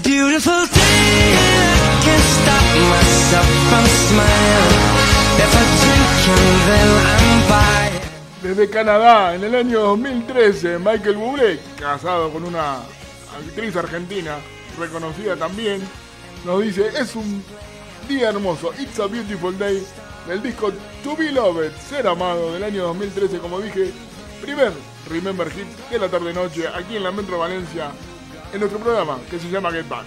beautiful day, and I can't stop. Desde Canadá, en el año 2013, Michael Bublé, casado con una actriz argentina, reconocida también, nos dice, es un día hermoso, It's a Beautiful Day, del disco To Be Loved, Ser Amado, del año 2013, como dije, primer Remember Hit de la tarde-noche, aquí en la Metro Valencia, en nuestro programa, que se llama Get Back.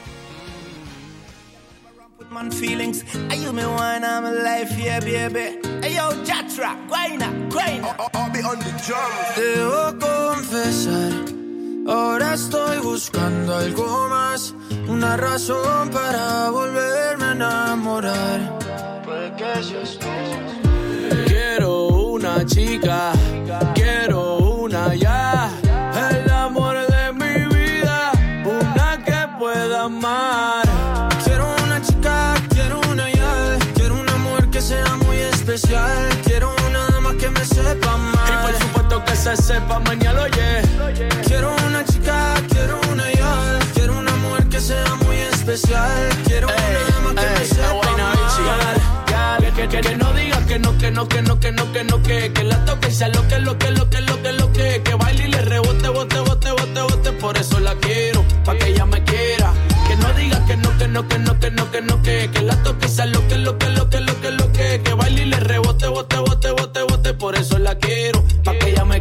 Man feelings, are you me one I'm alive, yeah, baby. Hey yo, Jatra, Guayna, Guayna. I'll be on the drum. Debo confesar, ahora estoy buscando algo más, una razón para volverme a enamorar. Puede que seas tú. Quiero una chica, quiero se sepa mañana, oye. Quiero una chica, quiero una ya, quiero una mujer que sea muy especial, quiero una dama que me Ey, sepa mal. bichi. Que, que, que, que no diga que no, que no, que no, que no, que no, que que la toque y sea lo que, lo que, lo que, lo que, lo que, que baile y le rebote, bote, bote, bote, bote, por eso la quiero, pa' que ella me quiera. Que no diga que no, que no, que no, que no, que no, que que la toque y sea lo que, lo que, lo que, lo que, lo que, que baile y le rebote, bote, bote, bote, bote, por eso la quiero,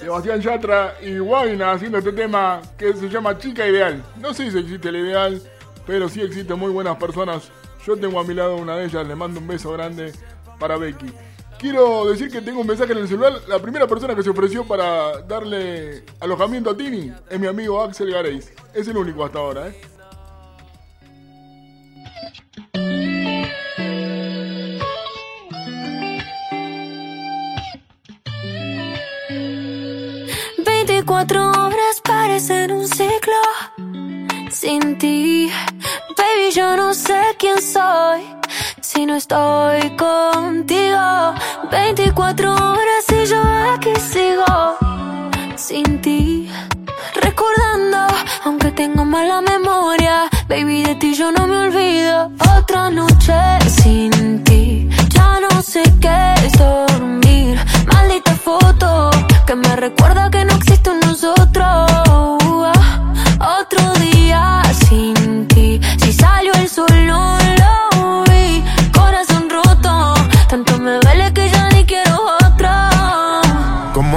Sebastián Yatra y Guayna haciendo este tema que se llama Chica Ideal. No sé si existe el ideal, pero sí existen muy buenas personas. Yo tengo a mi lado una de ellas, le mando un beso grande para Becky. Quiero decir que tengo un mensaje en el celular. La primera persona que se ofreció para darle alojamiento a Tini es mi amigo Axel Gareis. Es el único hasta ahora, ¿eh? Veinticuatro horas parecen un ciclo sin ti. Baby, yo no sé quién soy si no estoy contigo. 24 horas y yo aquí sigo sin ti. Recordando, aunque tengo mala memoria, baby, de ti yo no me olvido. Otra noche sin ti, ya no sé qué es dormir. Maldita foto que me recuerda que no existe un nosotros.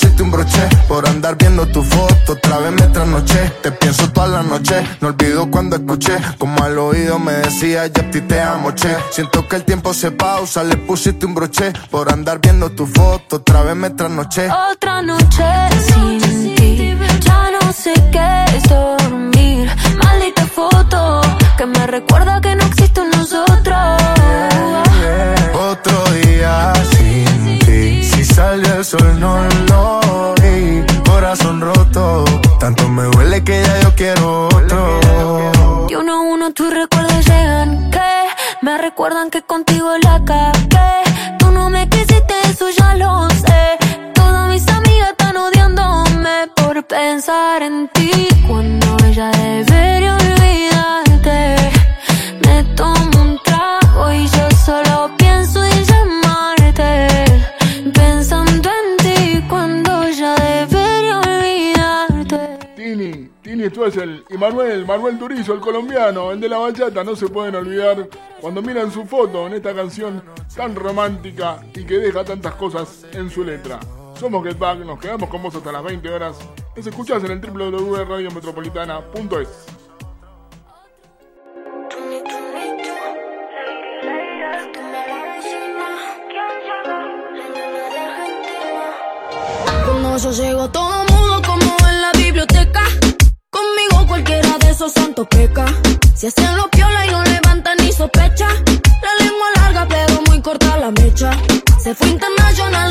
pusiste un broche Por andar viendo tu foto, otra vez me trasnoché. Te pienso toda la noche, no olvido cuando escuché. Como al oído me decía yo a ti te amo, che Siento que el tiempo se pausa, le pusiste un broche Por andar viendo tu foto, otra vez me trasnoché. Otra noche sin ti, ya no sé qué es dormir. Maldita foto que me recuerda que no el sol no lo vi Corazón roto Tanto me duele que ya yo quiero otro De uno a uno tus recuerdos llegan que me recuerdan que contigo la cagué. Tú no me quisiste, eso ya lo sé. Todas mis amigas están odiándome por pensar en ti cuando Tini, Stoessel y Manuel, Manuel Turizo, el colombiano, el de la bachata, no se pueden olvidar cuando miran su foto en esta canción tan romántica y que deja tantas cosas en su letra. Somos Get Back, nos quedamos con vos hasta las 20 horas. Nos escuchás en el www.radiometropolitana.es. Cuando yo llego esos santos peca. Si hacen los piola y no levantan ni sospecha. La lengua larga pero muy corta la mecha. Se fue internacional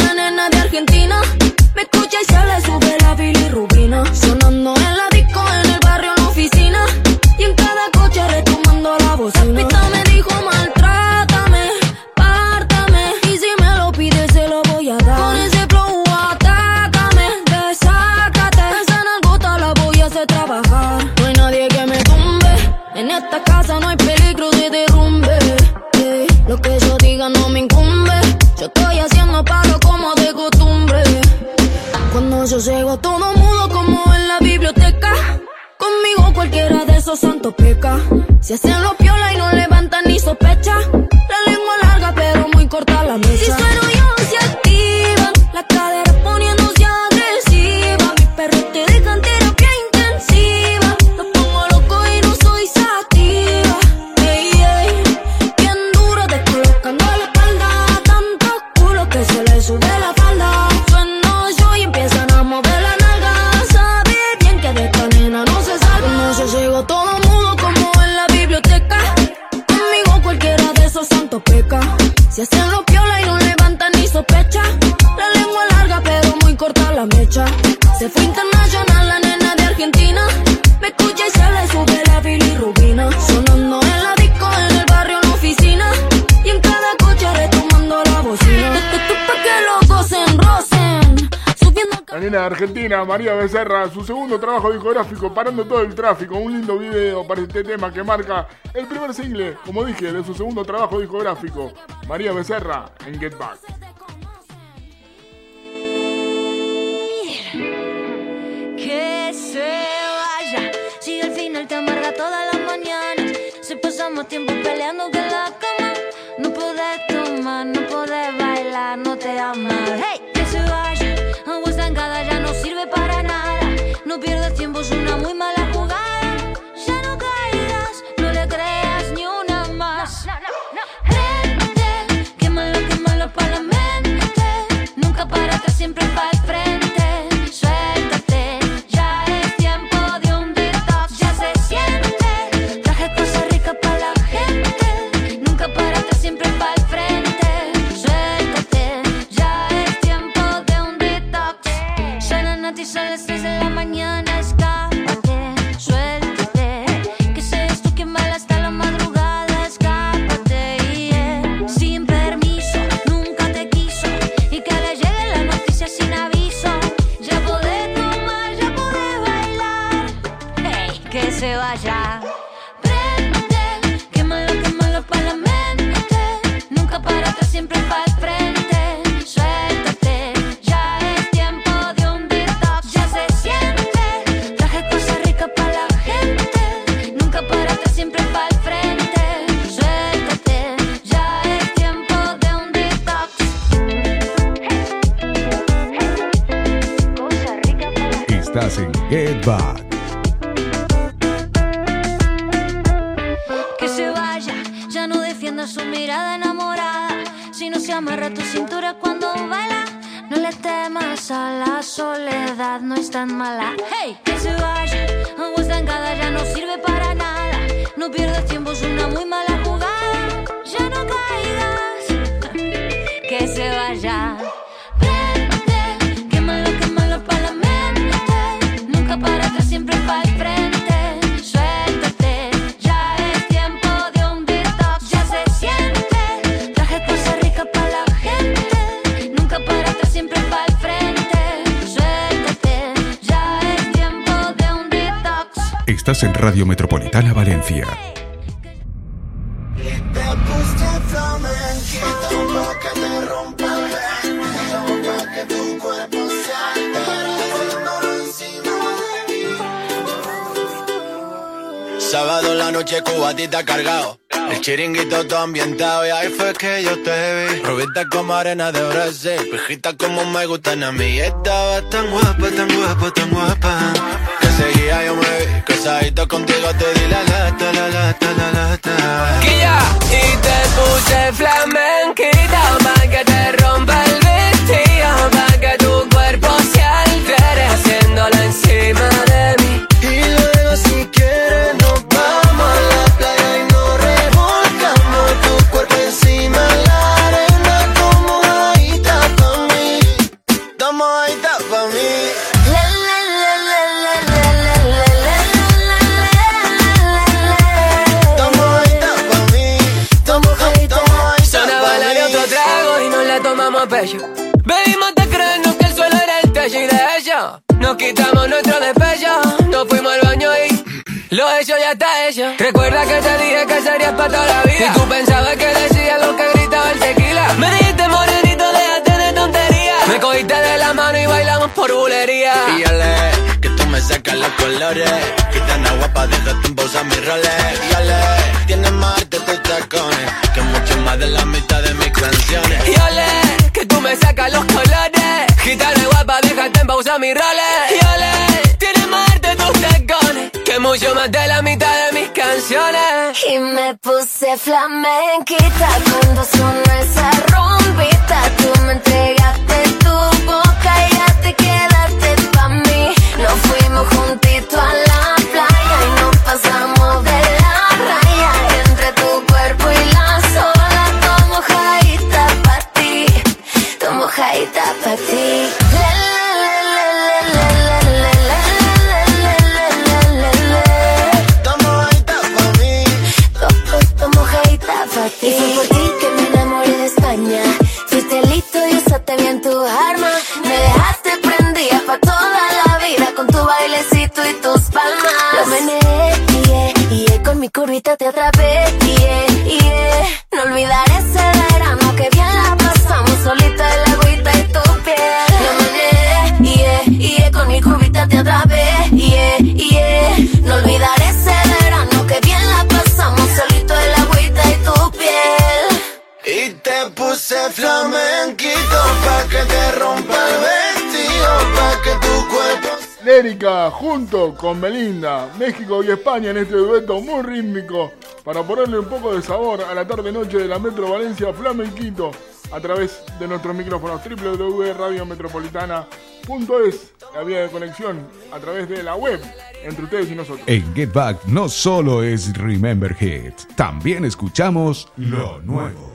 María Becerra, su segundo trabajo discográfico, Parando todo el tráfico, un lindo video para este tema que marca el primer single, como dije, de su segundo trabajo discográfico, María Becerra en Get Back. que se vaya. Si al final te amarga toda la mañana, si pasamos tiempo peleando que la cama, no podés tomar, no podés bailar, no te amas. Hey, que se vaya, agua estancada ya no. No pierdas tiempo, es una muy mala jugada. Ya no caigas, no le creas ni una más. Prende, quémalo, quémalo para la mente. Nunca para atrás, siempre para el frente. Que se vaya, ya no defienda su mirada enamorada. Si no se amarra tu cintura cuando baila, no le temas a la soledad, no es tan mala. Hey, que se vaya, agua estancada ya no sirve para nada. No pierdas tiempo, es una muy mala haciéndolo encima de mí. Sábado en la noche cubatita cargado. El chiringuito todo ambientado y ahí fue que yo te vi. Rubita como arena de Brasil, pijita como me gustan a mí. Estaba tan guapa, tan guapa, tan guapa. Que seguía yo me vi, casadito contigo te di la lata, la lata, la lata. Guía, y te puse flamenquita pa' que te rompa el Bebimos te creyendo que el suelo era el techo y de hecho nos quitamos nuestro despecho. Nos fuimos al baño y lo hecho ya está hecho. Recuerda que te dije que serías para toda la vida. Y tú pensabas que decía lo que gritaba el tequila. Me dijiste morenito, déjate de tonterías. Me cogiste de la mano y bailamos por bulería. Y ale, que tú me sacas los colores. Gitana guapa, déjate en pausa mis roles. Y ale, tienes más arte tus tacones. Que mucho más de la mitad de mis canciones. Y ole, que tú me sacas los colores. Gitana guapa, déjate en pausa mis roles. Y ole, tienes más arte tus tacones. Que mucho más de la mitad de mis canciones. Y me puse flamenquita cuando sonó esa rompita. Tú me entregaste tu boca y ya te quedaste pa' mí. Nos fuimos juntitos a la playa y nos pasamos curvita te atrapé, yeah, yeah. No olvidaré ese verano que bien la pasamos solita en la agüita y tu piel. Lo yeah, yeah. Con mi curvita te atrapé, yeah, yeah. No olvidaré ese verano que bien la pasamos solito en la agüita y tu piel. Y te puse flamenquito pa' que te rompa el vestido, pa' que tu cuerpo Lérica junto con Melinda, México y España en este dueto muy rítmico para ponerle un poco de sabor a la tarde-noche de la Metro Valencia Flamenquito a través de nuestros micrófonos www.radiometropolitana.es, la vía de conexión a través de la web entre ustedes y nosotros. En Get Back no solo es Remember Hits, también escuchamos lo nuevo.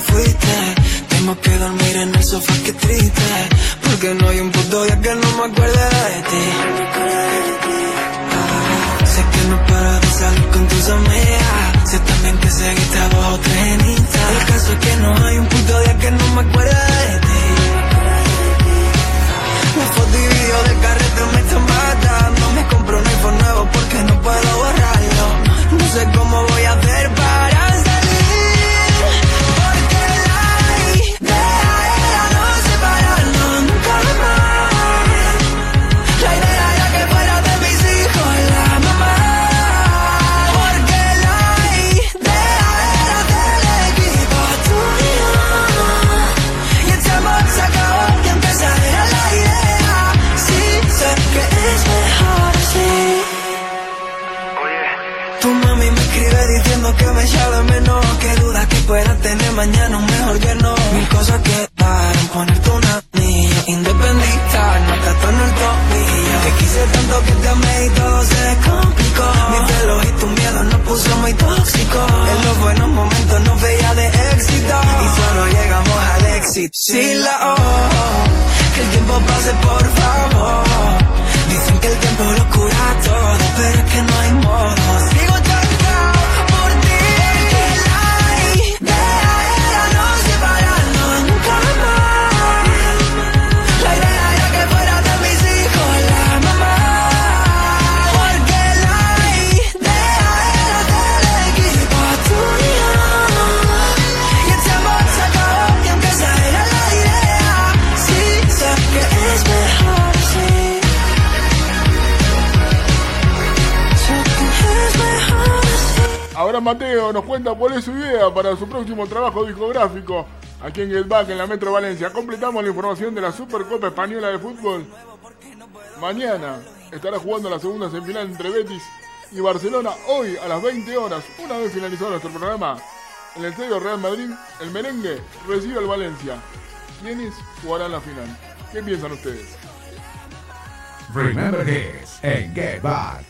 Fuiste. Tengo que dormir en el sofá, que triste. Porque no hay un puto día que no me acuerde de ti. Ah, sé que no paras de salir con tus amigas. Sé también que seguiste a dos o tres en Insta. El caso es que no hay un puto día que no me acuerde de ti. La foto y video del carrete me están matando. Me compro un iPhone nuevo porque no puedo borrarlo. Pueda tener mañana un mejor que no. Mil cosas que paran ponerte un anillo Independista, no te en el tomillo Te quise tanto que te amé y todo se complicó. Mi pelo y tu miedo nos puso muy tóxico En los buenos momentos nos veía de éxito. Y solo llegamos al éxito Sin la O. Que el tiempo pase por favor. Dicen que el tiempo lo cura todo Pero es que no hay modo. Sigo Mateo nos cuenta cuál es su idea para su próximo trabajo discográfico aquí en Get Back en la Metro Valencia. Completamos la información de la Supercopa Española de Fútbol. Mañana estará jugando la segunda semifinal entre Betis y Barcelona hoy a las 20 horas. Una vez finalizado nuestro programa en el Estadio Real Madrid, el merengue recibe al Valencia. ¿Quiénes jugarán la final? ¿Qué piensan ustedes? Remember Hits en Get Back.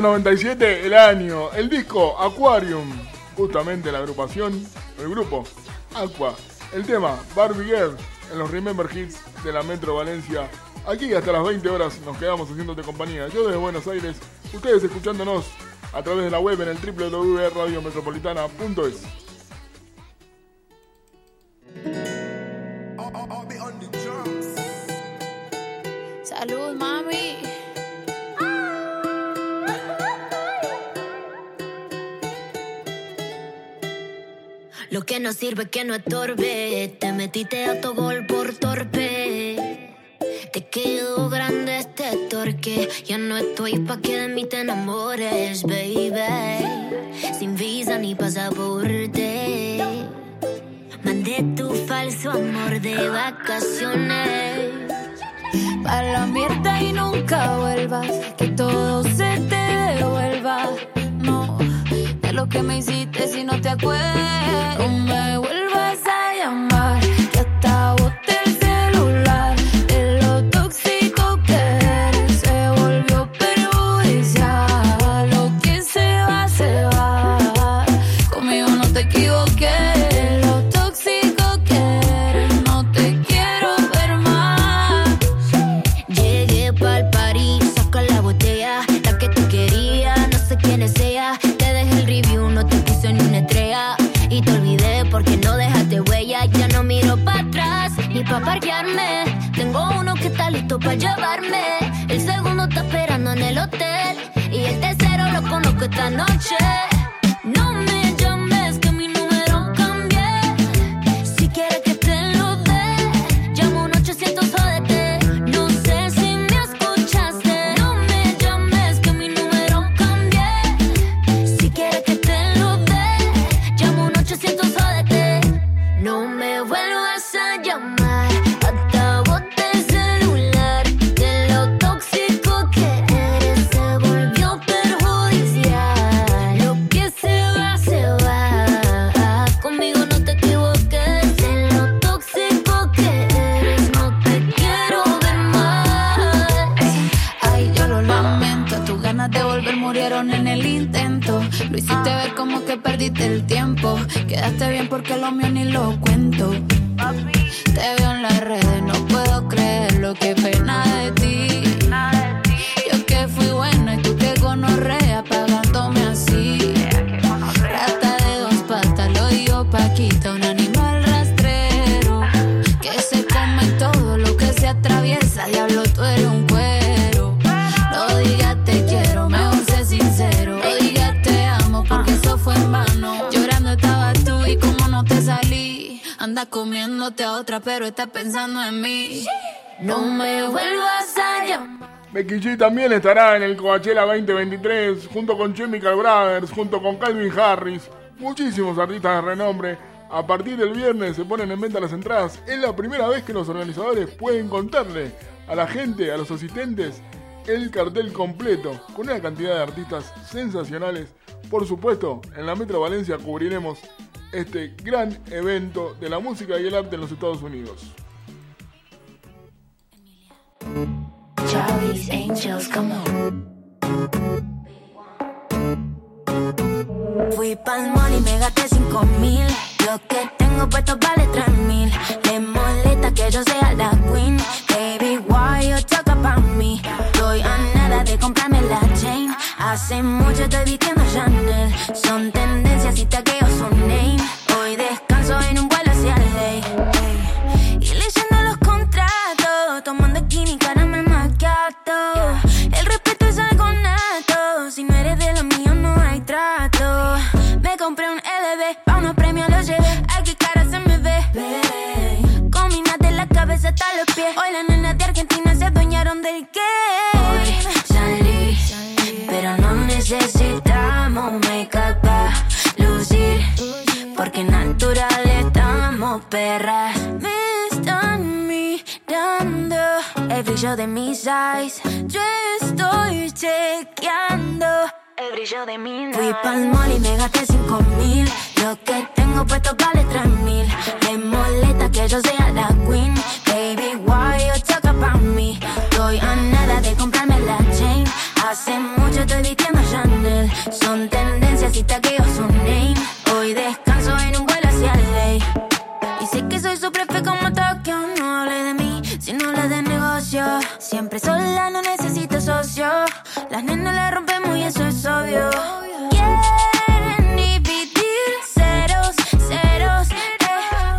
1997, el año. El disco Aquarium. Justamente la agrupación, el grupo Aqua. El tema Barbie Girl en los Remember Hits de la Metro Valencia. Aquí hasta las 20 horas nos quedamos haciéndote compañía. Yo desde Buenos Aires, ustedes escuchándonos a través de la web en el www.radiometropolitana.es. sirve que no estorbe. Te metiste a tu gol por torpe. Te quedó grande este torque. Ya no estoy pa' que de mí te enamores, baby. Sin visa ni pasaporte. Mandé tu falso amor de vacaciones. Para la mierda y nunca vuelvas. Estará en el Coachella 2023 junto con Chemical Brothers, junto con Calvin Harris, muchísimos artistas de renombre. A partir del viernes se ponen en venta las entradas. Es la primera vez que los organizadores pueden contarle a la gente, a los asistentes, el cartel completo con una cantidad de artistas sensacionales. Por supuesto, en la Metro Valencia cubriremos este gran evento de la música y el arte en los Estados Unidos. Charlie's Angels, come on. Fui pa'l mall y me gasté cinco mil. Lo que tengo puesto vale tres mil. Le molesta que yo sea la queen. Baby, why you talk about me? Estoy a nada de comprarme la chain. Hace mucho estoy vistiendo Chanel. Son tendencias y taqueo su name. Hoy descanso en un vuelo hacia ley. Hoy las nenas de Argentina se adueñaron del game. Salí, pero no necesitamos make-up pa' lucir. Porque natural estamos perras. Me están mirando el brillo de mis eyes. Yo estoy chequeando el brillo de mi Fui pa'l mall y me gasté cinco mil. Lo que tengo puesto vale tres mil. Me molesta que yo sea la queen. Baby, why you talk about me? Estoy a nada de comprarme la chain. Hace mucho estoy vistiendo Chanel. Son tendencias y taqueo su name. Hoy descanso en un vuelo hacia ley. Y sé que soy su prefe como Tokio. No hable de mí si no le de negocio. Siempre sola, no necesito Las nenas la rompemos y eso es obvio. Quieren eh.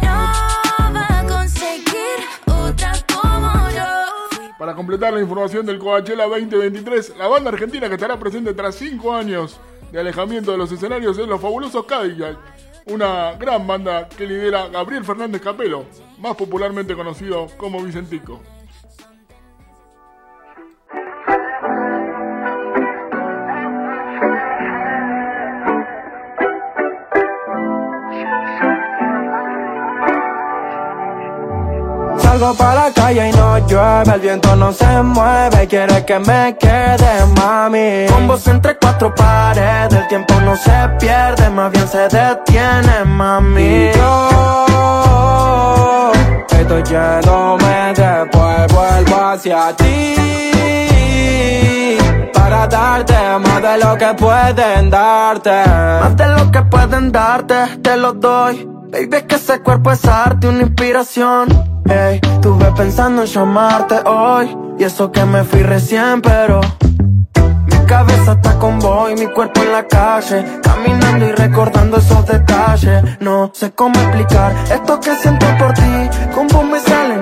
No va a conseguir como. Para completar la información del Coachella 2023, la banda argentina que estará presente tras 5 años de alejamiento de los escenarios es Los Fabulosos Cadillac, una gran banda que lidera Gabriel Fernández Capelo, más popularmente conocido como Vicentico. Salgo para la calle y no llueve, el viento no se mueve, quiere que me quede, mami. Con vos entre cuatro paredes, el tiempo no se pierde, más bien se detiene, mami. Yo estoy yéndome, después vuelvo hacia ti. Darte más de lo que pueden darte. Más de lo que pueden darte, te lo doy. Baby, es que ese cuerpo es arte, una inspiración. Ey, estuve pensando en llamarte hoy. Y eso que me fui recién, pero. Mi cabeza está con vos y mi cuerpo en la calle. Caminando y recordando esos detalles. No sé cómo explicar esto que siento por ti. Con vos me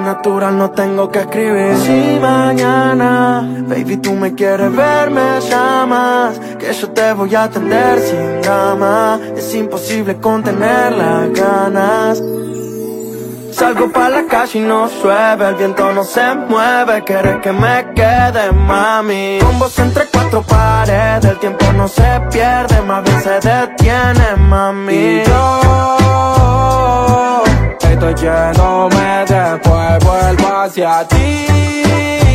natural, no tengo que escribir. Si mañana, baby, tú me quieres ver, me llamas. Que yo te voy a atender sin drama. Es imposible contener las ganas. Salgo pa' la calle y no llueve, el viento no se mueve, quieres que me quede, mami. Con vos entre cuatro paredes, el tiempo no se pierde, más bien se detiene, mami. Y yo estoy yéndome, después vuelvo hacia ti.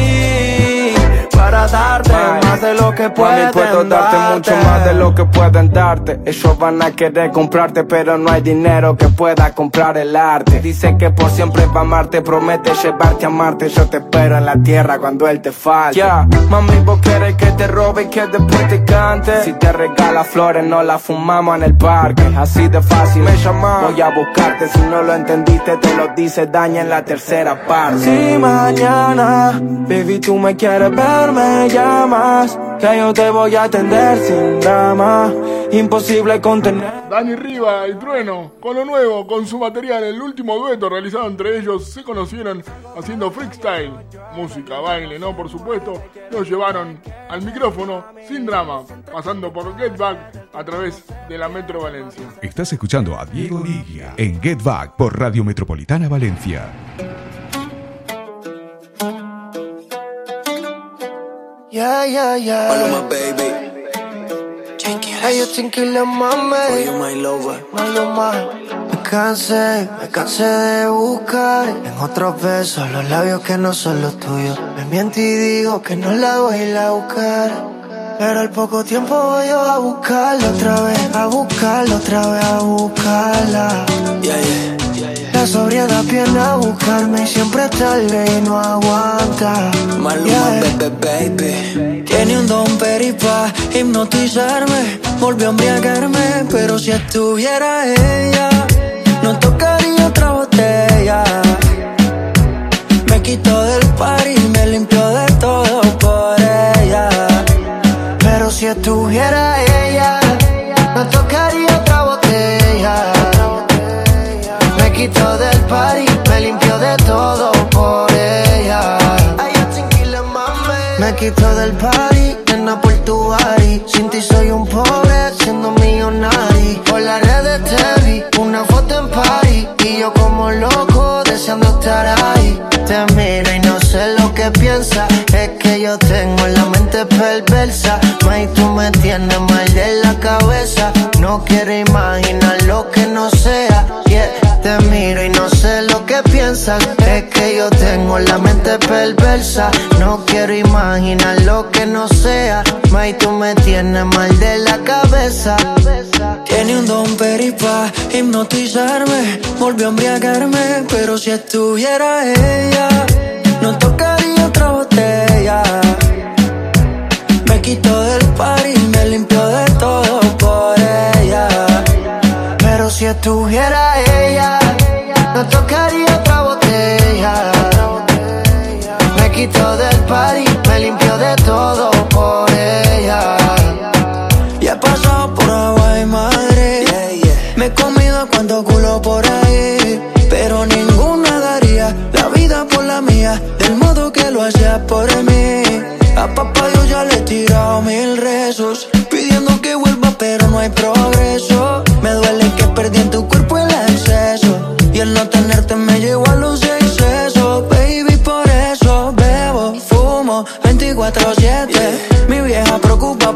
Para darte más de lo que pueden puedo darte mucho más de lo que pueden darte. Ellos van a querer comprarte, pero no hay dinero que pueda comprar el arte. Dice que por siempre va a amarte, promete llevarte a Marte. Yo te espero en la tierra cuando él te falte. Ya, mami, vos quieres que te robe y que después te cante. Si te regala flores, no las fumamos en el parque. Así de fácil me llamas. Voy a buscarte, si no lo entendiste, te lo dice daña en la tercera parte. Si mañana, baby, tú me quieres ver, me llamas. Que yo te voy a atender sin drama. Imposible contener. Dani Riva y Trueno, con lo nuevo, con su material, el último dueto realizado entre ellos, se conocieron haciendo freestyle, música, baile, ¿no? Por supuesto, los llevaron al micrófono sin drama, pasando por Get Back a través de la Metro Valencia. Estás escuchando a Diego Ligia en Get Back por Radio Metropolitana Valencia. Yeah, yeah, yeah. Paloma, baby. Hey, yo tranquila, mami. Oh, you my lover. Maluma. Me cansé, me cansé de buscar en otros besos los labios que no son los tuyos. Me miento y digo que no la voy a ir a buscar. Pero al poco tiempo voy yo a buscarla otra vez, a buscarla otra vez, a buscarla. Yeah, yeah. La sobriedad viene a buscarme y siempre tarde y no aguanta. Maluma, Yeah. baby, baby. Tiene un don peripa, hipnotizarme. Volvió a embriagarme, pero si estuviera ella, no tocaría otra botella. Me quitó del par y me limpió de todo por ella. Pero si estuviera ella, no tocaría Me quitó del party, nena por tu body. Sin ti soy un pobre, siendo millonario. Por las redes te vi, una foto en party. Y yo como loco, deseando estar ahí. Te miro y no sé lo que piensas. Es que yo tengo la mente perversa. May, tú me tienes mal de la cabeza. No quiero imaginar Es que yo tengo la mente perversa. No quiero imaginar lo que no sea. May, tú me tienes mal de la cabeza. Tiene un don peripa, hipnotizarme. Volvió a embriagarme, pero si estuviera ella, no tocaría otra botella. Me quitó del par y me limpió de todo por ella. Pero si estuviera ella, no tocaría otra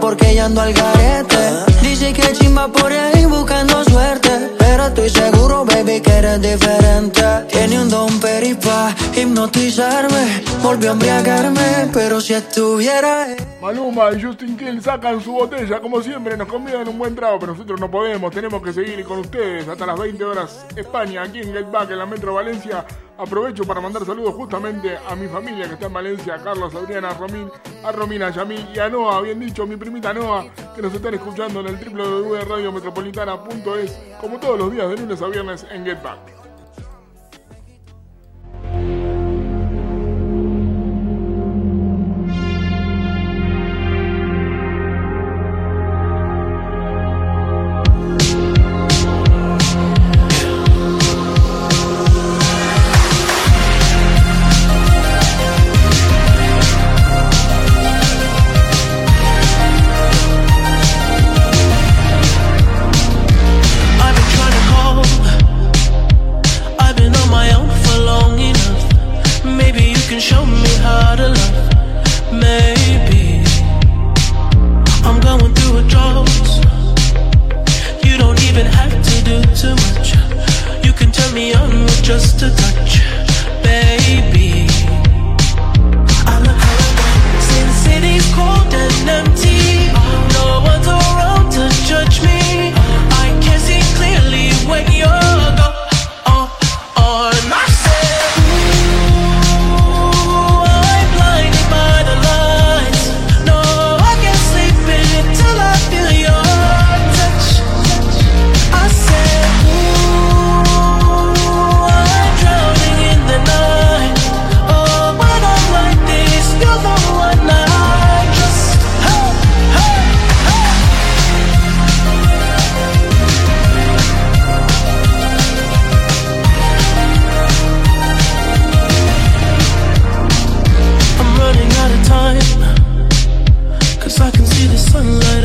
porque ya ando al garete. Dice que chimba por ahí buscando suerte. Pero estoy seguro, baby, que eres diferente. Tiene un peripa, hipnotizarme. Volvió a embriagarme, pero si estuviera. Maluma y Justin Kill sacan su botella, como siempre, nos convidan un buen trago, pero nosotros no podemos, tenemos que seguir con ustedes hasta las 20 horas España, aquí en Get Back, en la Metro Valencia. Aprovecho para mandar saludos justamente a mi familia que está en Valencia, a Carlos, a Adriana, a Romín, a Romina, a Yamil y a Noah, bien dicho, mi primita Noah, que nos están escuchando en el www.radiometropolitana.es, como todos los días de lunes a viernes en Get Back. Thank you.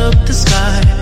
Up the sky.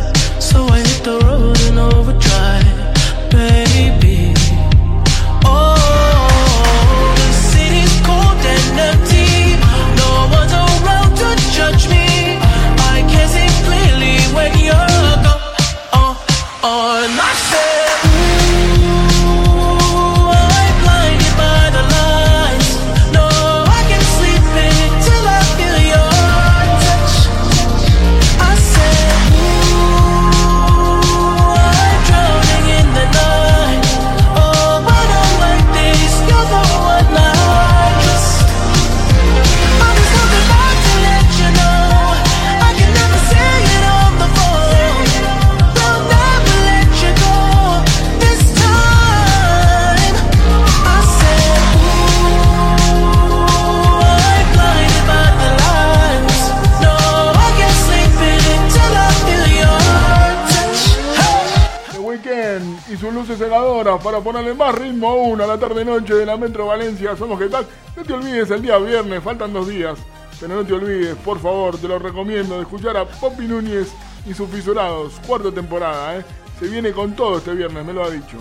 La tarde-noche de la Metro Valencia. Somos que tal. No te olvides el día viernes, faltan dos días. Pero no te olvides, por favor, te lo recomiendo, de escuchar a Poppy Núñez y sus fisurados. Cuarta temporada, ¿eh? Se viene con todo este viernes, me lo ha dicho.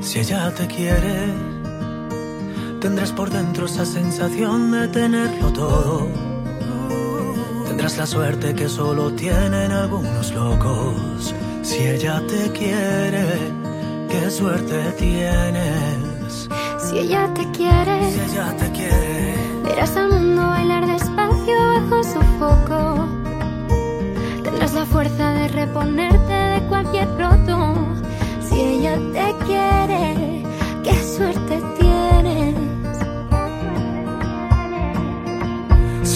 Si ella te quiere, tendrás por dentro esa sensación de tenerlo todo. Tendrás la suerte que solo tienen algunos locos. Si ella te quiere, qué suerte tienes. Si ella te quiere, Si ella te quiere, verás al mundo bailar despacio bajo su foco. Tendrás la fuerza de reponerte de cualquier roto. Si ella te quiere, qué suerte tienes.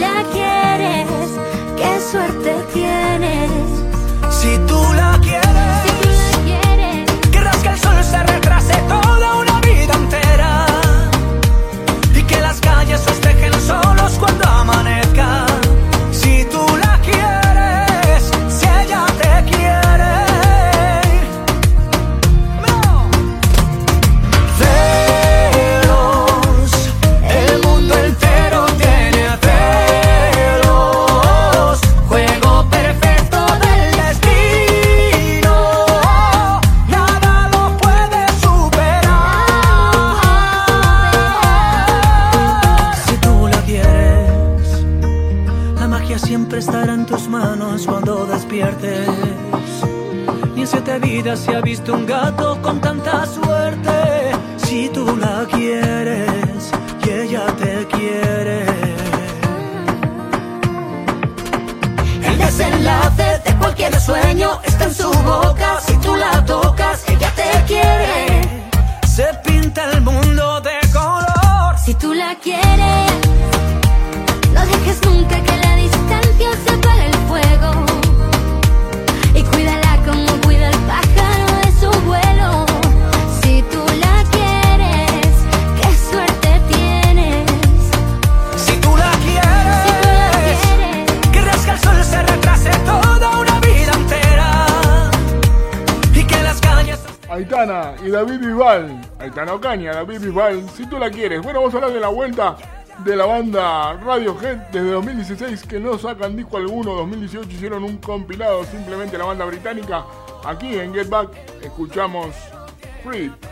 la quieres, qué suerte tienes. Si tú la un gato con tanta suerte. Si tú la quieres y ella te quiere. El desenlace de cualquier sueño está en su boca. Si tú la tocas, ella te quiere. Se pinta el mundo de color. si tú la quieres, no dejes nunca que la distancia se apague el fuego. Y cuídala como cuida el pájaro Y David Bisbal. Aitana Ocaña, David Bisbal, si tú la quieres. Bueno, vamos a hablar de la vuelta de la banda Radiohead desde 2016 que no sacan disco alguno. 2018 hicieron un compilado, simplemente la banda británica. Aquí en Get Back escuchamos Creep.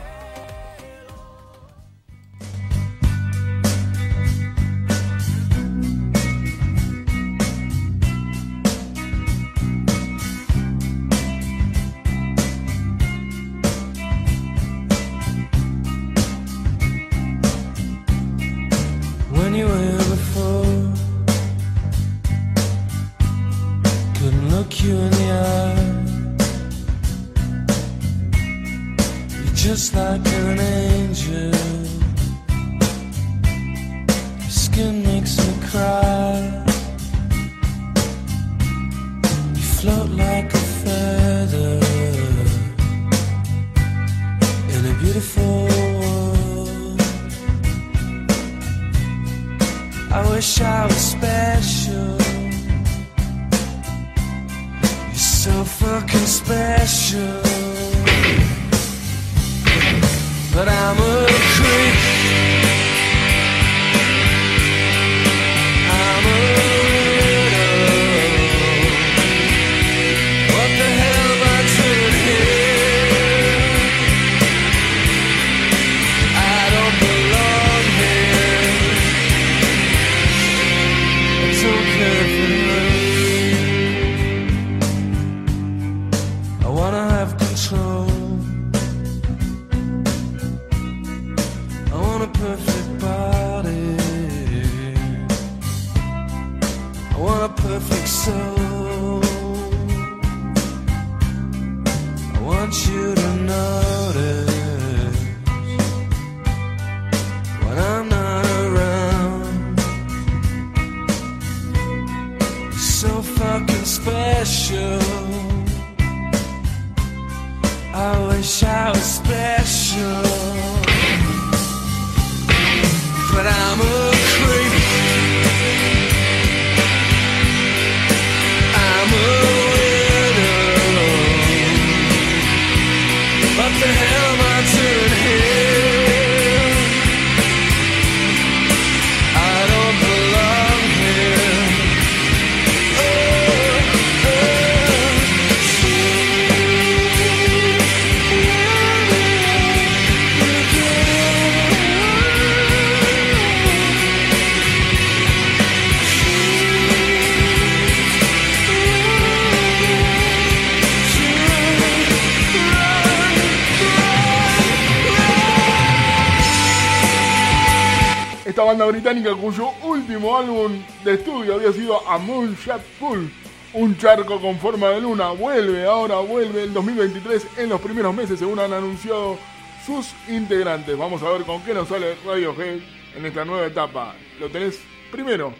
británica cuyo último álbum de estudio había sido A Moonshot Pool, un charco con forma de luna, vuelve ahora, vuelve el 2023 en los primeros meses según han anunciado sus integrantes. Vamos a ver con qué nos sale Radiohead en esta nueva etapa. Lo tenés primero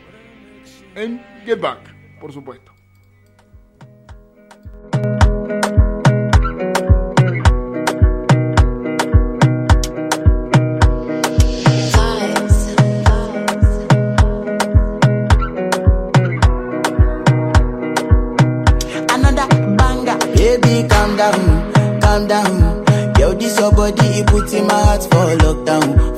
en Get Back, por supuesto. hearts for lockdown.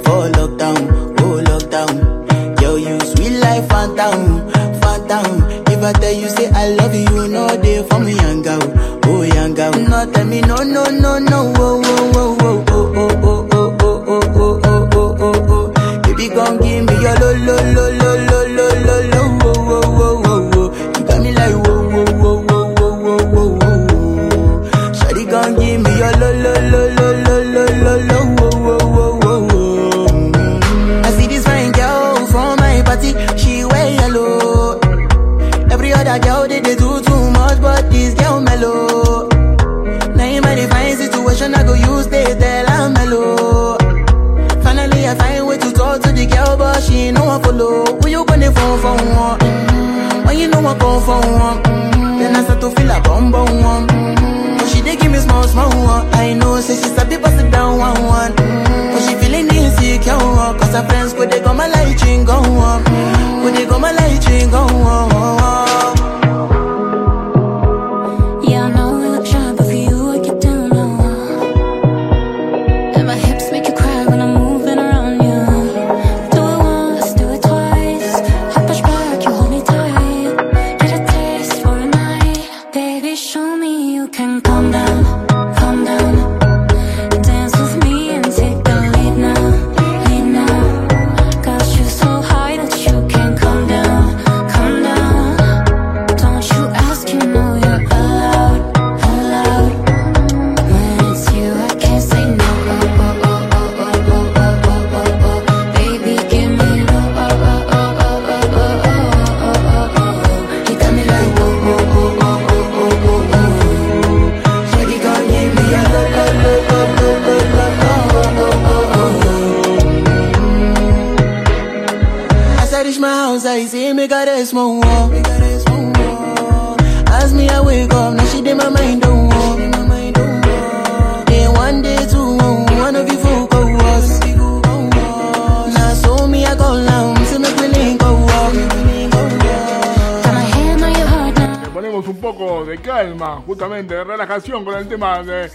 temas de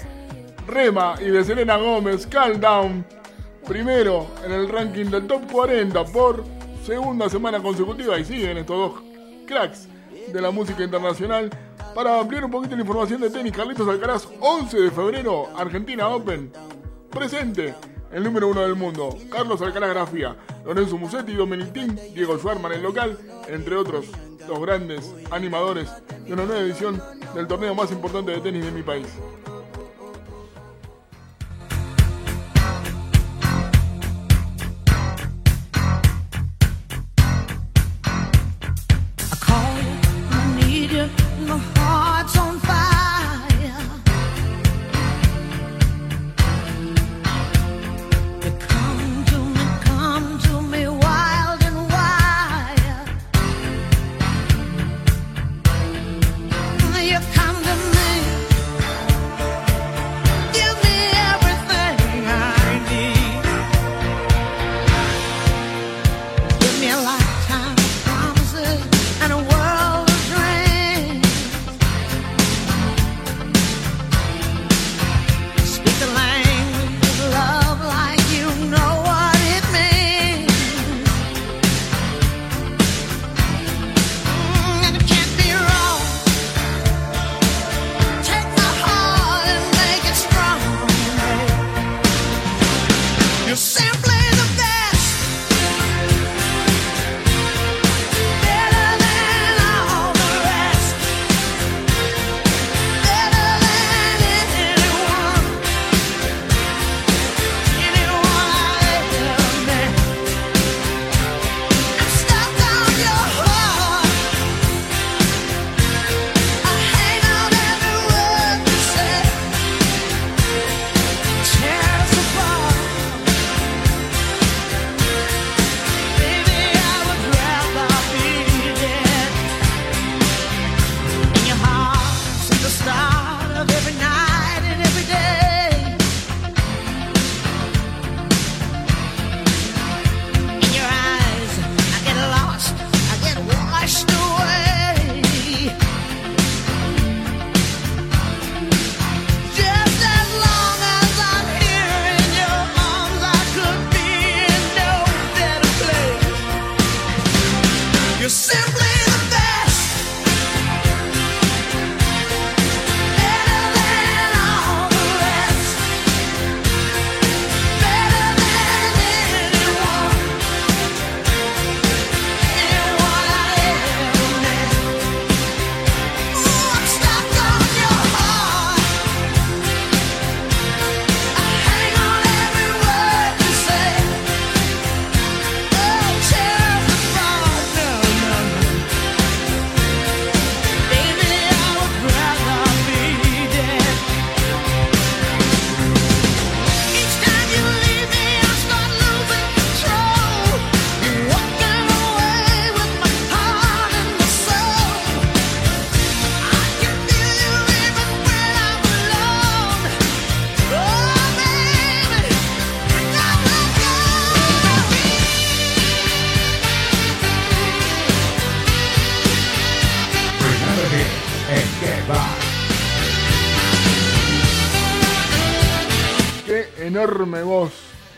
Rema y de Selena Gómez, Calm Down, primero en el ranking del top 40 por segunda semana consecutiva y siguen estos dos cracks de la música internacional. Para ampliar un poquito la información de tenis, Carlitos Alcaraz, 11 de febrero, Argentina Open, presente, el número uno del mundo, Carlos Alcaraz Grafía, Lorenzo Musetti, Dominic Tim, Diego Schwarman, el local, entre otros los grandes animadores de una nueva edición del torneo más importante de tenis de mi país.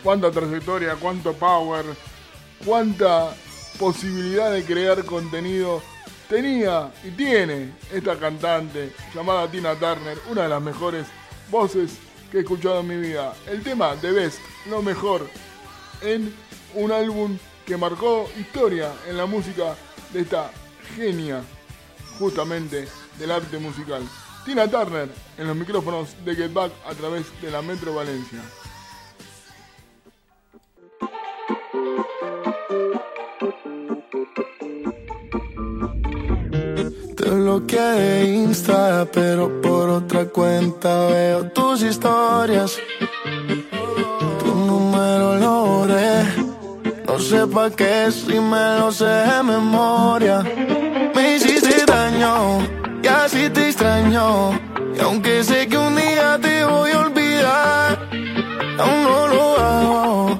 Cuánta trayectoria, cuánto power, cuánta posibilidad de crear contenido tenía y tiene esta cantante llamada Tina Turner, una de las mejores voces que he escuchado en mi vida. El tema de Best, lo mejor en un álbum que marcó historia en la música de esta genia, justamente del arte musical. Tina Turner en los micrófonos de Get Back a través de la Metro Valencia. Te bloqueé de Insta, pero por otra cuenta veo tus historias. Tu número lo borré. No sé pa' qué si me lo sé de memoria. Me hiciste daño y así te extraño. Y aunque sé que un día te voy a olvidar, aún no lo hago.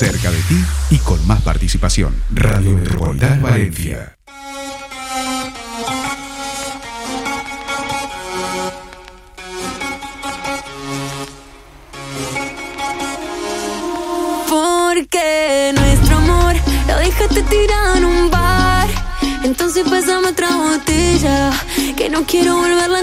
Cerca de ti y con más participación. Radio Metropolitana Valencia. Porque nuestro amor lo dejaste tirado en un bar. Entonces pásame otra botella que no quiero volverla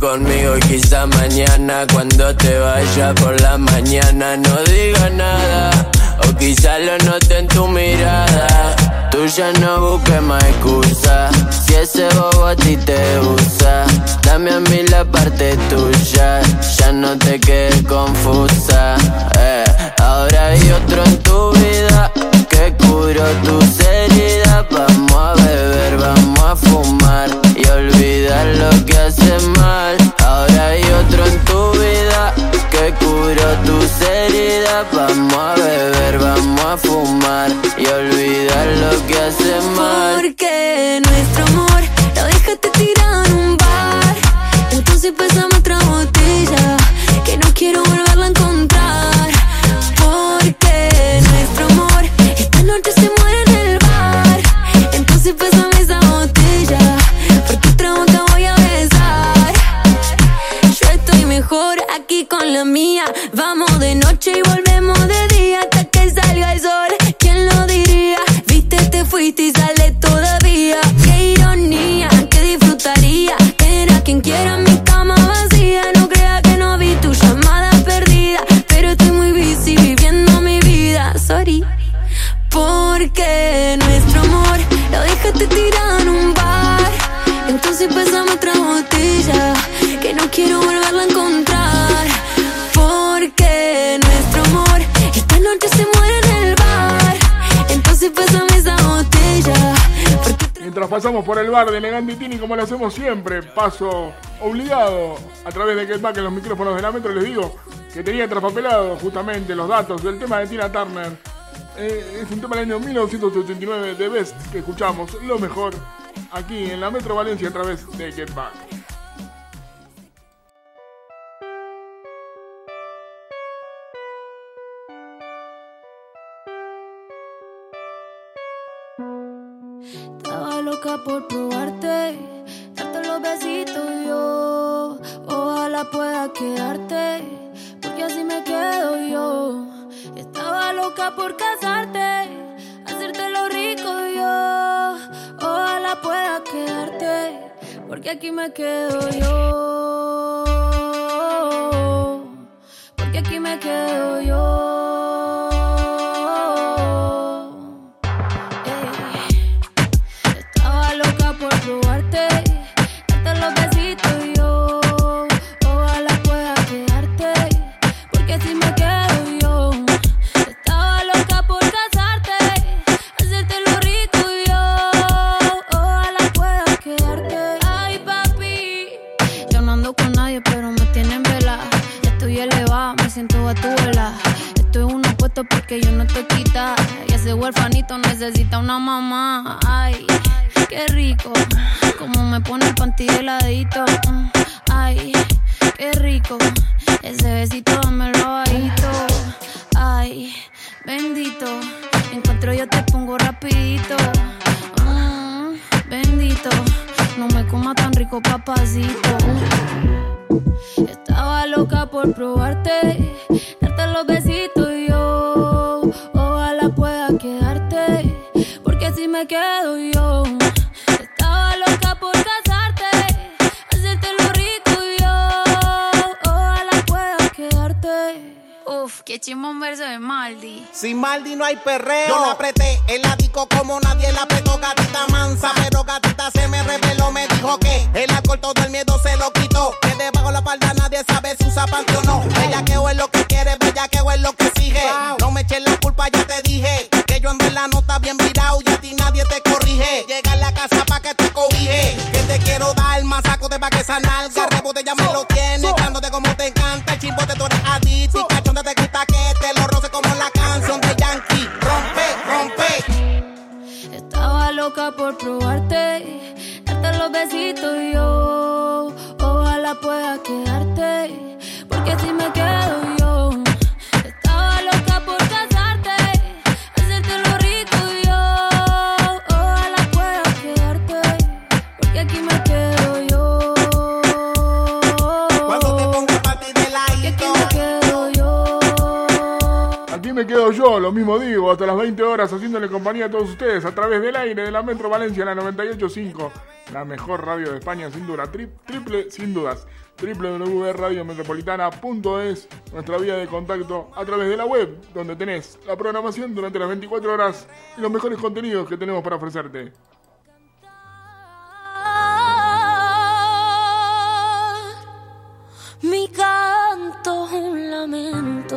conmigo y quizá mañana cuando te vaya por la mañana no digas nada. O quizá lo note en tu mirada. Tú ya no busques más excusa. Si ese bobo a ti te usa, dame a mí la parte tuya. Ya no te quedes confusa. eh. Ahora hay otro en tu vida que curó tus heridas. Vamos a a fumar y olvidar lo que hace mal. Ahora hay otro en tu vida que curó tus heridas. Vamos a beber, vamos a fumar y olvidar lo que hace mal. Vamos de noche y volvemos pasamos por el bar de Elegante Tini como lo hacemos siempre. Paso obligado a través de Get Back en los micrófonos de la metro. Les digo que tenía traspapelado justamente los datos del tema de Tina Turner. Eh, es un tema del año 1989 de Best que escuchamos lo mejor aquí en la Metro Valencia a través de Get Back. Por probarte, darte los besitos yo. Ojalá pueda quedarte, porque así me quedo yo. Estaba loca por casarte, hacerte lo rico yo. Ojalá pueda quedarte, porque aquí me quedo yo. Porque aquí me quedo yo. Porque yo no te quita. Y ese huerfanito necesita una mamá. Ay, qué rico. Como me pone el panty heladito. Ay, qué rico. Ese besito dámelo bajito. Ay, bendito. Encuentro yo te pongo rapidito. Mm, bendito. No me coma tan rico, papacito. Estaba loca por probarte, darte los besitos me quedo yo. Chimón verso de Maldi. Sin Maldi no hay perreo. Yo la apreté el disco como nadie la apretó, gatita mansa. Pero gatita se me reveló, me dijo que el alcohol todo el miedo se lo quitó. Que debajo la falda nadie sabe si usa panty o no. Ella que es lo que quiere, bella que es lo que sigue. No me eches la culpa, ya te dije. Que yo ando en la nota bien virado y a ti nadie te corrige. Llega a la casa pa' que te cobije. Que te quiero dar más saco de pa' que esa nalga. Rebote ya me lo tiene. Cándote como te encanta. El chimbote tú eres adicto. Y te gusta que te lo roce como la canción de Yankee. Rompe, rompe. Estaba loca por probarte, darte los besitos yo. Ojalá pueda quedarte, porque si me quedo mismo digo, hasta las 20 horas haciéndole compañía a todos ustedes a través del aire de la Metro Valencia, la 98.5, la mejor radio de España, sin duda, tri- triple, sin dudas, www.radiometropolitana.es, nuestra vía de contacto a través de la web, donde tenés la programación durante las 24 horas y los mejores contenidos que tenemos para ofrecerte. Mi canto un lamento.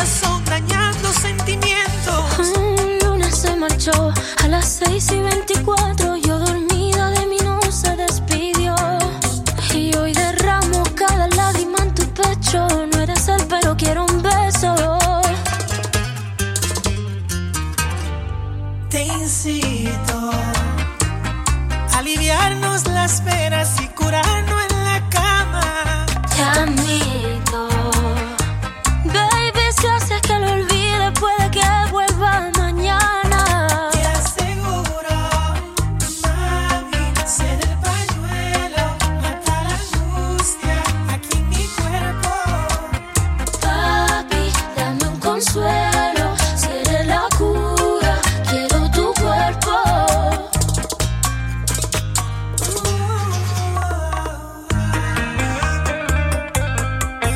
Corazón, dañando sentimientos. Un lunes se marchó a las 6 y 24. Yo dormida de mí no se despidió. Y hoy derramo cada lágrima en tu pecho. No eres él, pero quiero un beso. Te incito a aliviarnos las penas y curarnos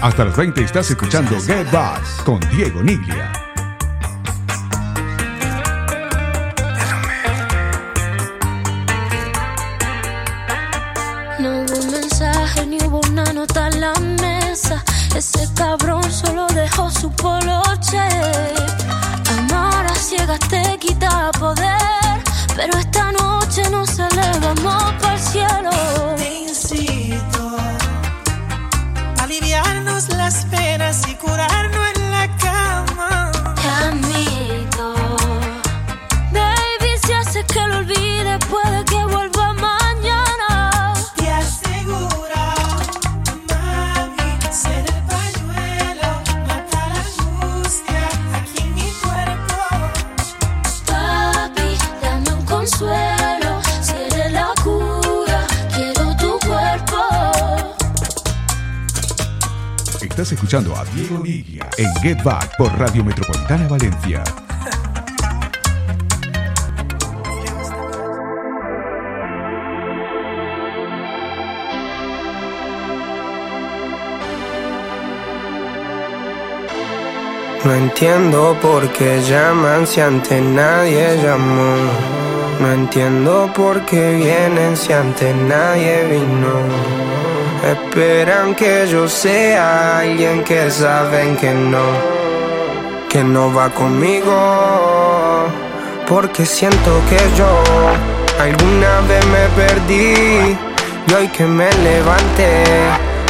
Hasta las 20 estás escuchando Get Back con Diego Niglia. Escuchando a Diego Niglia en Get Back por Radio Metropolitana Valencia. No entiendo por qué llaman si antes nadie llamó. No entiendo por qué vienen si antes nadie vino. Esperan que yo sea alguien que saben que no, que no va conmigo. Porque siento que yo alguna vez me perdí y hoy que me levanté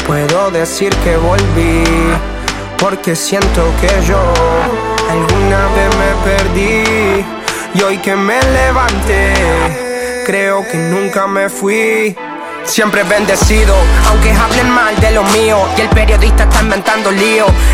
puedo decir que volví. Porque siento que yo alguna vez me perdí y hoy que me levanté creo que nunca me fui. Siempre bendecido, aunque hablen mal de lo mío. Y el periodista está inventando lío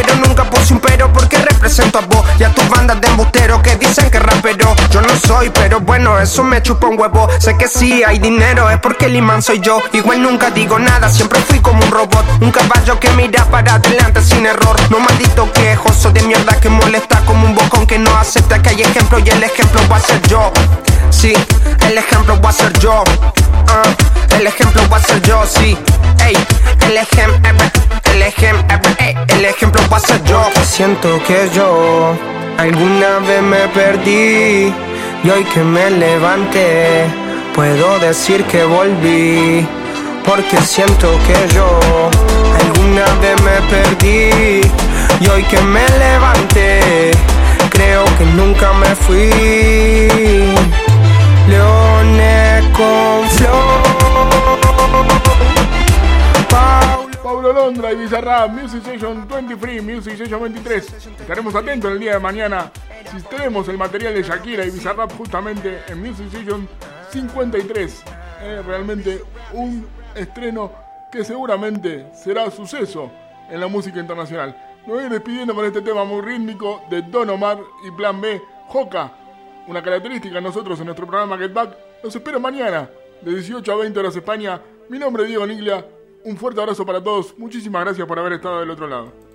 Pero nunca puse un pero porque represento a vos Y a tus bandas de embusteros que dicen que rapero. Yo no soy, pero bueno, eso me chupa un huevo. Sé que sí hay dinero, es porque el imán soy yo. Igual nunca digo nada, siempre fui como un robot. Un caballo que mira para adelante sin error. No maldito quejoso de mierda que molesta como un bocón que no acepta que hay ejemplo Y el ejemplo va a ser yo. Sí, el ejemplo va a ser yo Ah, El ejemplo va a ser yo, sí. Ey, el ejemplo, el ejemplo, ey, el ejemplo va a ser yo Siento que yo alguna vez me perdí Y hoy que me levanté Puedo decir que volví Porque siento que yo alguna vez me perdí Y hoy que me levanté Creo que nunca me fui Leones con Paulo Londra y Bizarrap, Music Session 23, Music Session 23. Estaremos atentos el día de mañana si tenemos el material de Shakira y Bizarrap justamente en Music Session 53. Eh, realmente un estreno que seguramente será suceso en la música internacional. Me voy despidiendo con este tema muy rítmico de Don Omar y Plan B, Joca. Una característica nosotros en nuestro programa Get Back. Nos espera mañana, de 18 a 20 horas España. Mi nombre es Diego Niglia. Un fuerte abrazo para todos. Muchísimas gracias por haber estado del otro lado.